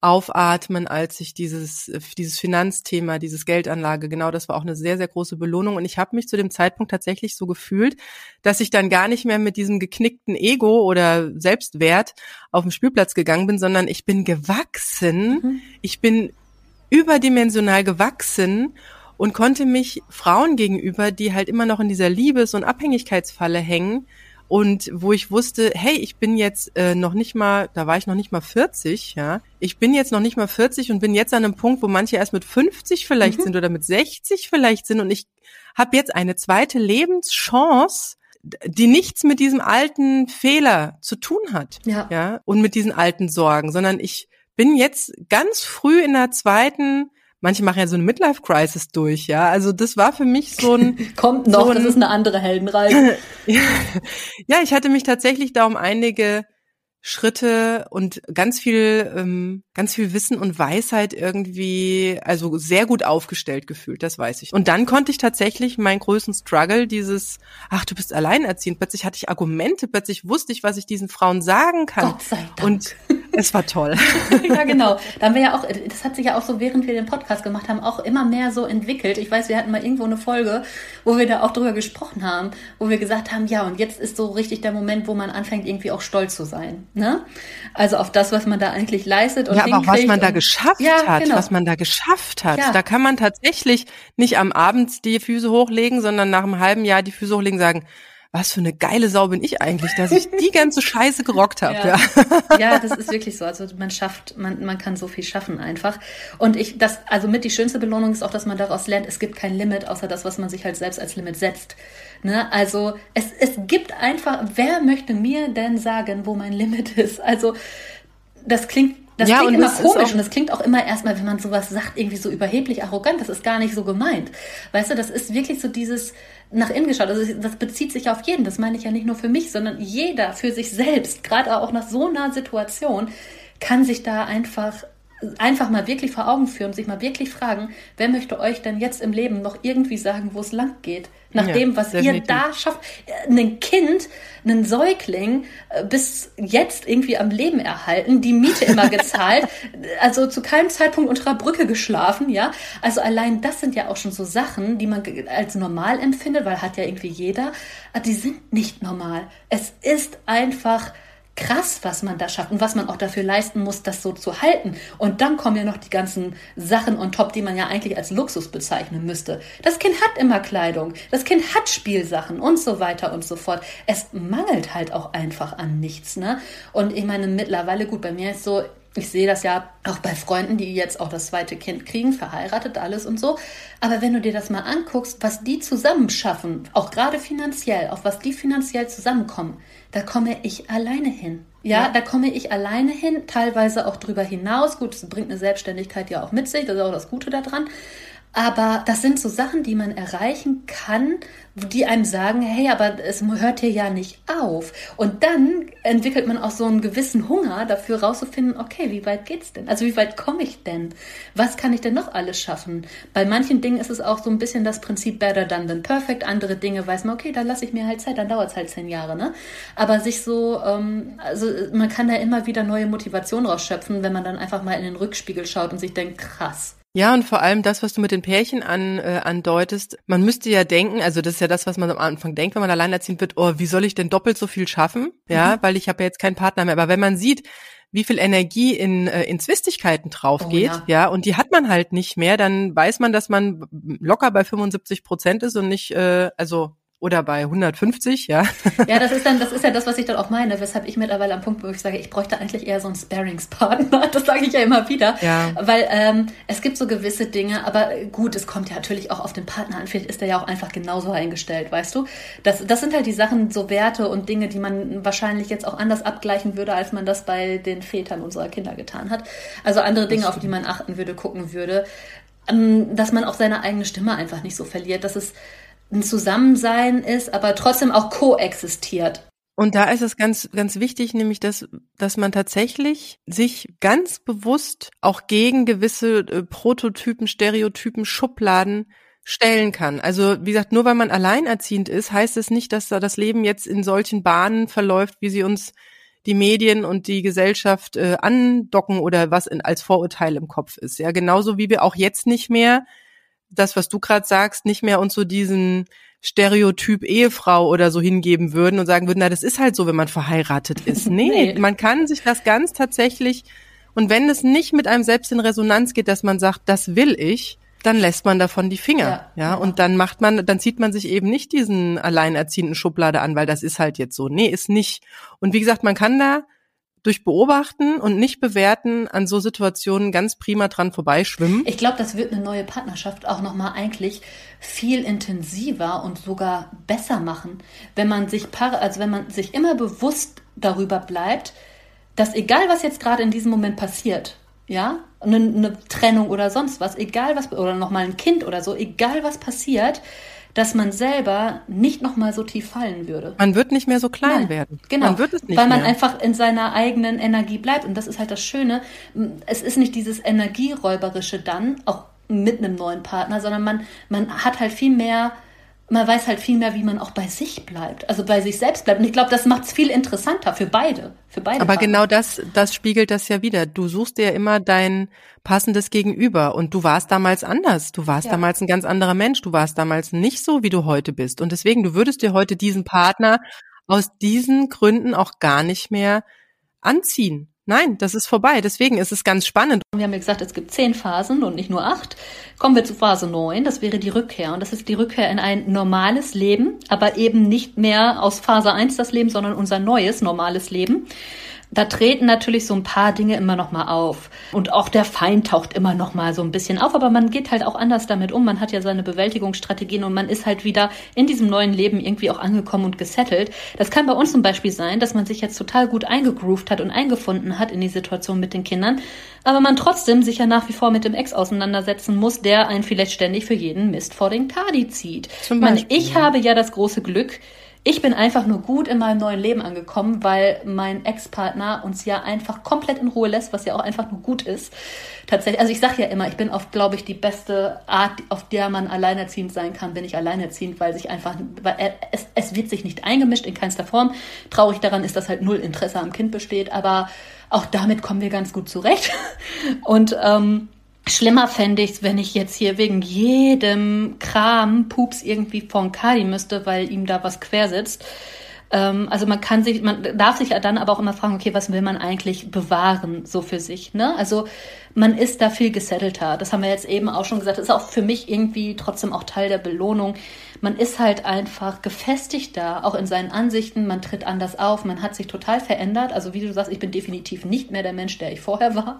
aufatmen, als ich dieses, dieses Finanzthema, dieses Geldanlage, genau das war auch eine sehr, sehr große Belohnung. Und ich habe mich zu dem Zeitpunkt tatsächlich so gefühlt, dass ich dann gar nicht mehr mit diesem geknickten Ego oder Selbstwert auf den Spielplatz gegangen bin, sondern ich bin gewachsen. Mhm. Ich bin überdimensional gewachsen und konnte mich Frauen gegenüber, die halt immer noch in dieser Liebes- und Abhängigkeitsfalle hängen, und wo ich wusste, hey, ich bin jetzt äh, noch nicht mal, da war ich noch nicht mal 40, ja. Ich bin jetzt noch nicht mal 40 und bin jetzt an einem Punkt, wo manche erst mit 50 vielleicht mhm. sind oder mit 60 vielleicht sind und ich habe jetzt eine zweite Lebenschance, die nichts mit diesem alten Fehler zu tun hat, ja. ja, und mit diesen alten Sorgen, sondern ich bin jetzt ganz früh in der zweiten manche machen ja so eine Midlife-Crisis durch, ja. Also das war für mich so ein... Kommt noch, so ein, das ist eine andere Heldenreise. ja, ich hatte mich tatsächlich da um einige Schritte und ganz viel, ähm, ganz viel Wissen und Weisheit irgendwie, also sehr gut aufgestellt gefühlt, das weiß ich. Und dann konnte ich tatsächlich meinen größten Struggle, dieses, ach, du bist alleinerziehend, plötzlich hatte ich Argumente, plötzlich wusste ich, was ich diesen Frauen sagen kann. Gott sei Dank. Und es war toll. ja, genau. Da haben wir ja auch, das hat sich ja auch so, während wir den Podcast gemacht haben, auch immer mehr so entwickelt. Ich weiß, wir hatten mal irgendwo eine Folge, wo wir da auch drüber gesprochen haben, wo wir gesagt haben, ja, und jetzt ist so richtig der Moment, wo man anfängt, irgendwie auch stolz zu sein. Ne? Also auf das, was man da eigentlich leistet und Ja, aber auch was man da geschafft ja, hat, genau. was man da geschafft hat. Ja. Da kann man tatsächlich nicht am Abend die Füße hochlegen, sondern nach einem halben Jahr die Füße hochlegen sagen, was für eine geile Sau bin ich eigentlich, dass ich die ganze Scheiße gerockt habe. Ja. ja. ja, das ist wirklich so. Also man schafft, man, man kann so viel schaffen einfach. Und ich, das, also mit die schönste Belohnung ist auch, dass man daraus lernt, es gibt kein Limit, außer das, was man sich halt selbst als Limit setzt. Ne? Also es, es gibt einfach, wer möchte mir denn sagen, wo mein Limit ist? Also das klingt das ja, klingt immer komisch und das klingt auch immer erstmal, wenn man sowas sagt, irgendwie so überheblich, arrogant. Das ist gar nicht so gemeint. Weißt du, das ist wirklich so dieses nach innen geschaut. Also das bezieht sich auf jeden. Das meine ich ja nicht nur für mich, sondern jeder für sich selbst, gerade auch nach so einer Situation, kann sich da einfach einfach mal wirklich vor Augen führen, sich mal wirklich fragen, wer möchte euch denn jetzt im Leben noch irgendwie sagen, wo es lang geht? Nach ja, dem, was definitiv. ihr da schafft. Ein Kind, einen Säugling äh, bis jetzt irgendwie am Leben erhalten, die Miete immer gezahlt, also zu keinem Zeitpunkt unter der Brücke geschlafen, ja. Also allein das sind ja auch schon so Sachen, die man als normal empfindet, weil hat ja irgendwie jeder. Aber die sind nicht normal. Es ist einfach krass, was man da schafft und was man auch dafür leisten muss, das so zu halten. Und dann kommen ja noch die ganzen Sachen on top, die man ja eigentlich als Luxus bezeichnen müsste. Das Kind hat immer Kleidung, das Kind hat Spielsachen und so weiter und so fort. Es mangelt halt auch einfach an nichts, ne? Und ich meine, mittlerweile, gut, bei mir ist so, ich sehe das ja auch bei Freunden, die jetzt auch das zweite Kind kriegen, verheiratet, alles und so. Aber wenn du dir das mal anguckst, was die zusammen schaffen, auch gerade finanziell, auf was die finanziell zusammenkommen, da komme ich alleine hin. Ja, ja, da komme ich alleine hin, teilweise auch drüber hinaus. Gut, das bringt eine Selbstständigkeit ja auch mit sich, das ist auch das Gute daran. Aber das sind so Sachen, die man erreichen kann, die einem sagen, hey, aber es hört hier ja nicht auf. Und dann entwickelt man auch so einen gewissen Hunger dafür rauszufinden, okay, wie weit geht's denn? Also wie weit komme ich denn? Was kann ich denn noch alles schaffen? Bei manchen Dingen ist es auch so ein bisschen das Prinzip better done than perfect. Andere Dinge weiß man, okay, dann lasse ich mir halt Zeit, dann dauert es halt zehn Jahre, ne? Aber sich so, ähm, also man kann da immer wieder neue Motivation rausschöpfen, wenn man dann einfach mal in den Rückspiegel schaut und sich denkt, krass, ja, und vor allem das, was du mit den Pärchen an, äh, andeutest, man müsste ja denken, also das ist ja das, was man am Anfang denkt, wenn man alleinerziehend wird, oh, wie soll ich denn doppelt so viel schaffen? Ja, mhm. weil ich habe ja jetzt keinen Partner mehr. Aber wenn man sieht, wie viel Energie in, äh, in Zwistigkeiten drauf geht, oh, ja. ja, und die hat man halt nicht mehr, dann weiß man, dass man locker bei 75 Prozent ist und nicht, äh, also oder bei 150, ja. Ja, das ist dann, das ist ja das, was ich dann auch meine, weshalb ich mittlerweile am Punkt bin, wo ich sage, ich bräuchte eigentlich eher so einen Sparingspartner. Das sage ich ja immer wieder. Ja. Weil ähm, es gibt so gewisse Dinge, aber gut, es kommt ja natürlich auch auf den Partner an. Vielleicht ist der ja auch einfach genauso eingestellt, weißt du? Das, das sind halt die Sachen, so Werte und Dinge, die man wahrscheinlich jetzt auch anders abgleichen würde, als man das bei den Vätern unserer Kinder getan hat. Also andere Dinge, auf die man achten würde, gucken würde. Ähm, dass man auch seine eigene Stimme einfach nicht so verliert. Dass es ein Zusammensein ist, aber trotzdem auch koexistiert. Und da ist es ganz, ganz wichtig, nämlich, dass, dass man tatsächlich sich ganz bewusst auch gegen gewisse äh, Prototypen, Stereotypen, Schubladen stellen kann. Also, wie gesagt, nur weil man alleinerziehend ist, heißt es nicht, dass da das Leben jetzt in solchen Bahnen verläuft, wie sie uns die Medien und die Gesellschaft äh, andocken oder was in, als Vorurteil im Kopf ist. Ja, genauso wie wir auch jetzt nicht mehr das, was du gerade sagst, nicht mehr uns so diesen Stereotyp Ehefrau oder so hingeben würden und sagen würden, na, das ist halt so, wenn man verheiratet ist. Nee, nee, man kann sich das ganz tatsächlich, und wenn es nicht mit einem selbst in Resonanz geht, dass man sagt, das will ich, dann lässt man davon die Finger, ja, ja, und dann macht man, dann zieht man sich eben nicht diesen alleinerziehenden Schublade an, weil das ist halt jetzt so. Nee, ist nicht. Und wie gesagt, man kann da durch Beobachten und nicht bewerten an so Situationen ganz prima dran vorbeischwimmen. Ich glaube, das wird eine neue Partnerschaft auch nochmal eigentlich viel intensiver und sogar besser machen, wenn man sich, also wenn man sich immer bewusst darüber bleibt, dass egal was jetzt gerade in diesem Moment passiert, ja, eine, eine Trennung oder sonst was, egal was, oder nochmal ein Kind oder so, egal was passiert, dass man selber nicht nochmal so tief fallen würde. Man wird nicht mehr so klein Nein, werden. Genau. Man wird es nicht weil man mehr. einfach in seiner eigenen Energie bleibt. Und das ist halt das Schöne. Es ist nicht dieses Energieräuberische dann, auch mit einem neuen Partner, sondern man, man hat halt viel mehr man weiß halt viel mehr, wie man auch bei sich bleibt, also bei sich selbst bleibt. Und ich glaube, das macht es viel interessanter für beide, für beide. Aber Partner. genau das, das spiegelt das ja wieder. Du suchst dir immer dein passendes Gegenüber und du warst damals anders. Du warst Ja. damals ein ganz anderer Mensch. Du warst damals nicht so, wie du heute bist. Und deswegen, du würdest dir heute diesen Partner aus diesen Gründen auch gar nicht mehr anziehen. Nein, das ist vorbei. Deswegen ist es ganz spannend. Wir haben ja gesagt, es gibt zehn Phasen und nicht nur acht. Kommen wir zu Phase neun. Das wäre die Rückkehr. Und das ist die Rückkehr in ein normales Leben, aber eben nicht mehr aus Phase eins das Leben, sondern unser neues normales Leben. Da treten natürlich so ein paar Dinge immer noch mal auf und auch der Feind taucht immer noch mal so ein bisschen auf, aber man geht halt auch anders damit um. Man hat ja seine Bewältigungsstrategien und man ist halt wieder in diesem neuen Leben irgendwie auch angekommen und gesettelt. Das kann bei uns zum Beispiel sein, dass man sich jetzt total gut eingegroovt hat und eingefunden hat in die Situation mit den Kindern, aber man trotzdem sich ja nach wie vor mit dem Ex auseinandersetzen muss, der einen vielleicht ständig für jeden Mist vor den Kadi zieht. Zum Ich meine, Beispiel, ich habe ja das große Glück, ich bin einfach nur gut in meinem neuen Leben angekommen, weil mein Ex-Partner uns ja einfach komplett in Ruhe lässt, was ja auch einfach nur gut ist. Tatsächlich, also ich sage ja immer, ich bin oft, glaube ich, die beste Art, auf der man alleinerziehend sein kann, bin ich alleinerziehend, weil sich einfach, weil es, es wird sich nicht eingemischt in keinster Form. Traurig daran ist, dass halt null Interesse am Kind besteht, aber auch damit kommen wir ganz gut zurecht. Und ähm, Schlimmer fände ich es, wenn ich jetzt hier wegen jedem Kram Pups irgendwie von Kali müsste, weil ihm da was quer sitzt. Ähm, also man kann sich, man darf sich dann aber auch immer fragen, okay, was will man eigentlich bewahren, so für sich, ne? Also man ist da viel gesettelter. Das haben wir jetzt eben auch schon gesagt. Das ist auch für mich irgendwie trotzdem auch Teil der Belohnung. Man ist halt einfach gefestigter, auch in seinen Ansichten. Man tritt anders auf. Man hat sich total verändert. Also wie du sagst, ich bin definitiv nicht mehr der Mensch, der ich vorher war.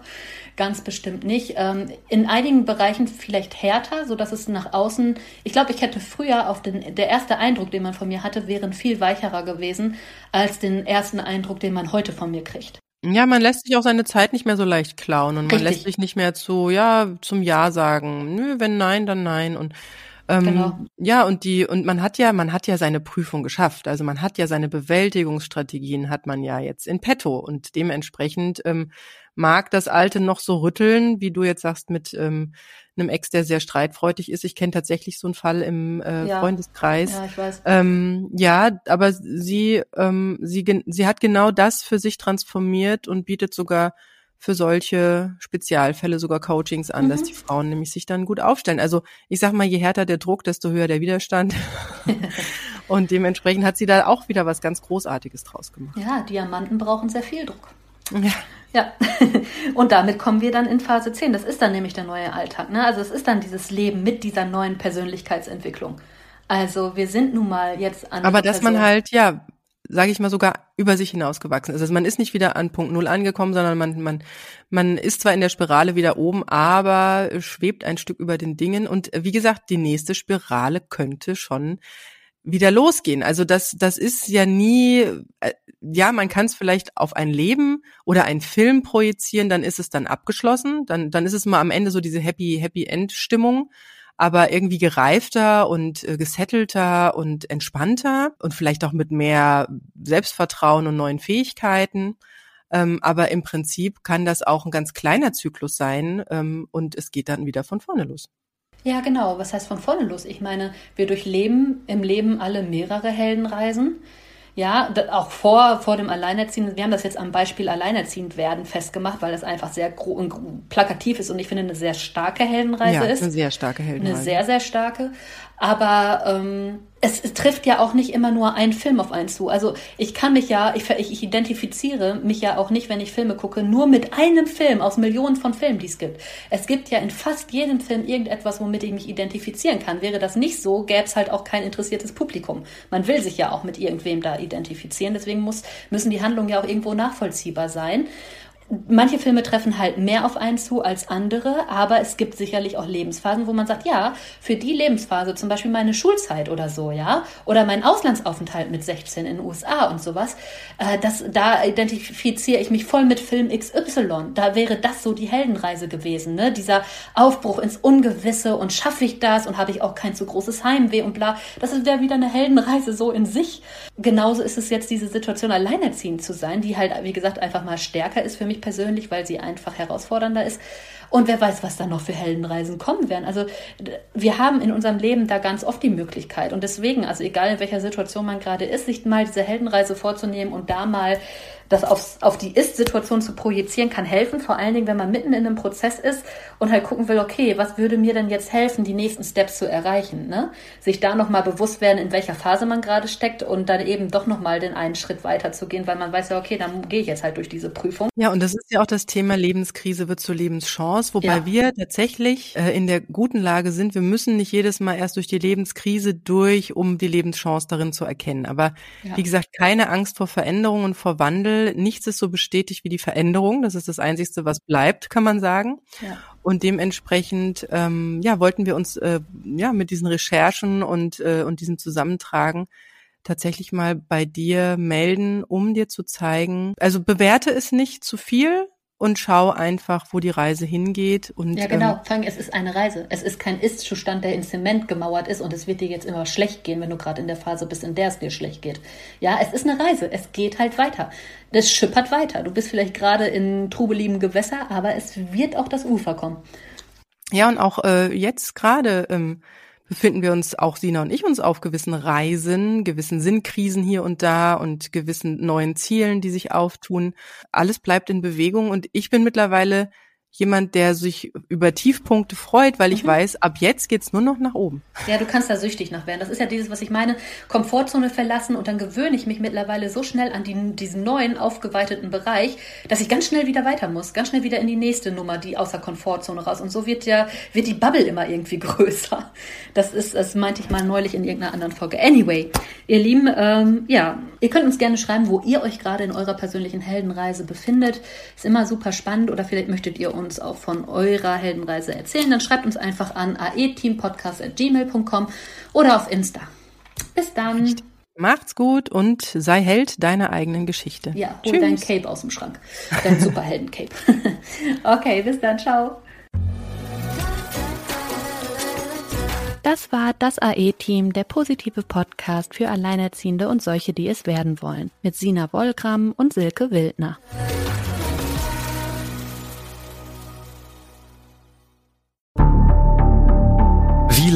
Ganz bestimmt nicht. Ähm, in einigen Bereichen vielleicht härter, so dass es nach außen, ich glaube, ich hätte früher auf den, der erste Eindruck, den man von mir hatte, wäre viel weicherer gewesen als den ersten Eindruck, den man heute von mir kriegt. Ja, man lässt sich auch seine Zeit nicht mehr so leicht klauen und man Richtig. lässt sich nicht mehr zu, ja, zum Ja sagen. Nö, wenn nein, dann nein. Und ähm, Genau. ja, und die, und man hat ja, man hat ja seine Prüfung geschafft. Also man hat ja seine Bewältigungsstrategien hat man ja jetzt in petto und dementsprechend ähm, mag das Alte noch so rütteln, wie du jetzt sagst, mit ähm, einem Ex, der sehr streitfreudig ist. Ich kenne tatsächlich so einen Fall im äh, Ja. Freundeskreis. Ja, ich weiß. Ähm, ja, aber sie, ähm, sie, sie hat genau das für sich transformiert und bietet sogar für solche Spezialfälle sogar Coachings an, Mhm. dass die Frauen nämlich sich dann gut aufstellen. Also ich sag mal, je härter der Druck, desto höher der Widerstand. und dementsprechend hat sie da auch wieder was ganz Großartiges draus gemacht. Ja, Diamanten brauchen sehr viel Druck. Ja. Ja, und damit kommen wir dann in Phase 10. Das ist dann nämlich der neue Alltag. Ne? Also es ist dann dieses Leben mit dieser neuen Persönlichkeitsentwicklung. Also wir sind nun mal jetzt an Aber dass man Person- halt, ja, sage ich mal, sogar über sich hinausgewachsen ist. Also man ist nicht wieder an Punkt Null angekommen, sondern man, man, man ist zwar in der Spirale wieder oben, aber schwebt ein Stück über den Dingen. Und wie gesagt, die nächste Spirale könnte schon wieder losgehen. Also das, das ist ja nie, äh, ja, man kann es vielleicht auf ein Leben oder einen Film projizieren, dann ist es dann abgeschlossen, dann, dann ist es mal am Ende so diese Happy, Happy End Stimmung aber irgendwie gereifter und äh, gesettelter und entspannter und vielleicht auch mit mehr Selbstvertrauen und neuen Fähigkeiten. Ähm, aber im Prinzip kann das auch ein ganz kleiner Zyklus sein ähm, und es geht dann wieder von vorne los. Ja, genau. Was heißt von vorne los? Ich meine, wir durchleben im Leben alle mehrere Heldenreisen. Ja, auch vor, vor dem Alleinerziehenden. Wir haben das jetzt am Beispiel Alleinerziehend werden festgemacht, weil das einfach sehr gro und gro- plakativ ist und ich finde eine sehr starke Heldenreise ja, ist. eine sehr starke Heldenreise. Eine sehr, sehr starke. Aber ähm, es, es, trifft ja auch nicht immer nur ein Film auf einen zu. Also ich kann mich ja, ich, ich identifiziere mich ja auch nicht, wenn ich Filme gucke, nur mit einem Film aus Millionen von Filmen, die es gibt. Es gibt ja in fast jedem Film irgendetwas, womit ich mich identifizieren kann. Wäre das nicht so, gäbe es halt auch kein interessiertes Publikum. Man will sich ja auch mit irgendwem da identifizieren. Deswegen muss, müssen die Handlungen ja auch irgendwo nachvollziehbar sein manche Filme treffen halt mehr auf einen zu als andere, aber es gibt sicherlich auch Lebensphasen, wo man sagt, ja, für die Lebensphase, zum Beispiel meine Schulzeit oder so, ja, oder mein Auslandsaufenthalt mit 16 in den USA und sowas, äh, das, da identifiziere ich mich voll mit Film XY. Da wäre das so die Heldenreise gewesen, ne? Dieser Aufbruch ins Ungewisse und schaffe ich das und habe ich auch kein zu großes Heimweh und bla. Das ja wieder eine Heldenreise so in sich. Genauso ist es jetzt diese Situation, alleinerziehend zu sein, die halt, wie gesagt, einfach mal stärker ist für mich persönlich, weil sie einfach herausfordernder ist. Und wer weiß, was da noch für Heldenreisen kommen werden. Also wir haben in unserem Leben da ganz oft die Möglichkeit. Und deswegen, also egal in welcher Situation man gerade ist, sich mal diese Heldenreise vorzunehmen und da mal das aufs, auf die Ist-Situation zu projizieren, kann helfen. Vor allen Dingen, wenn man mitten in einem Prozess ist und halt gucken will, okay, was würde mir denn jetzt helfen, die nächsten Steps zu erreichen? Ne? Sich da nochmal bewusst werden, in welcher Phase man gerade steckt und dann eben doch nochmal den einen Schritt weiter zu gehen, weil man weiß ja, okay, dann gehe ich jetzt halt durch diese Prüfung. Ja, und das ist ja auch das Thema Lebenskrise wird zur Lebenschance, wobei ja. wir tatsächlich äh, in der guten Lage sind, wir müssen nicht jedes Mal erst durch die Lebenskrise durch, um die Lebenschance darin zu erkennen. Aber ja. wie gesagt, keine Angst vor Veränderungen und vor Wandel nichts ist so bestätigt wie die Veränderung. Das ist das Einzige, was bleibt, kann man sagen. Ja. Und dementsprechend ähm, ja, wollten wir uns äh, ja mit diesen Recherchen und, äh, und diesem Zusammentragen tatsächlich mal bei dir melden, um dir zu zeigen, also bewerte es nicht zu viel, und schau einfach, wo die Reise hingeht. Und, ja, genau. Ähm, es ist eine Reise. Es ist kein Ist-Zustand, der in Zement gemauert ist und es wird dir jetzt immer schlecht gehen, wenn du gerade in der Phase bist, in der es dir schlecht geht. Ja, es ist eine Reise. Es geht halt weiter. Das schippert weiter. Du bist vielleicht gerade in trubeligen Gewässer, aber es wird auch das Ufer kommen. Ja, und auch äh, jetzt gerade ähm, befinden wir uns, auch Sina und ich, uns auf gewissen Reisen, gewissen Sinnkrisen hier und da und gewissen neuen Zielen, die sich auftun. Alles bleibt in Bewegung und ich bin mittlerweile jemand, der sich über Tiefpunkte freut, weil ich mhm. weiß, ab jetzt geht's nur noch nach oben. Ja, du kannst da süchtig nach werden. Das ist ja dieses, was ich meine, Komfortzone verlassen und dann gewöhne ich mich mittlerweile so schnell an die, diesen neuen, aufgeweiteten Bereich, dass ich ganz schnell wieder weiter muss, ganz schnell wieder in die nächste Nummer, die außer Komfortzone raus. Und so wird ja, wird die Bubble immer irgendwie größer. Das ist, das meinte ich mal neulich in irgendeiner anderen Folge. Anyway, ihr Lieben, ähm, ja, ihr könnt uns gerne schreiben, wo ihr euch gerade in eurer persönlichen Heldenreise befindet. Ist immer super spannend oder vielleicht möchtet ihr uns uns auch von eurer Heldenreise erzählen, dann schreibt uns einfach an aeteampodcast.gmail.com oder auf Insta. Bis dann. Macht's gut und sei Held deiner eigenen Geschichte. Ja, hol Tschüss. dein Cape aus dem Schrank. Dein Superhelden-Cape. okay, bis dann. Ciao. Das war das AE-Team, der positive Podcast für Alleinerziehende und solche, die es werden wollen, mit Sina Wollgramm und Silke Wildner.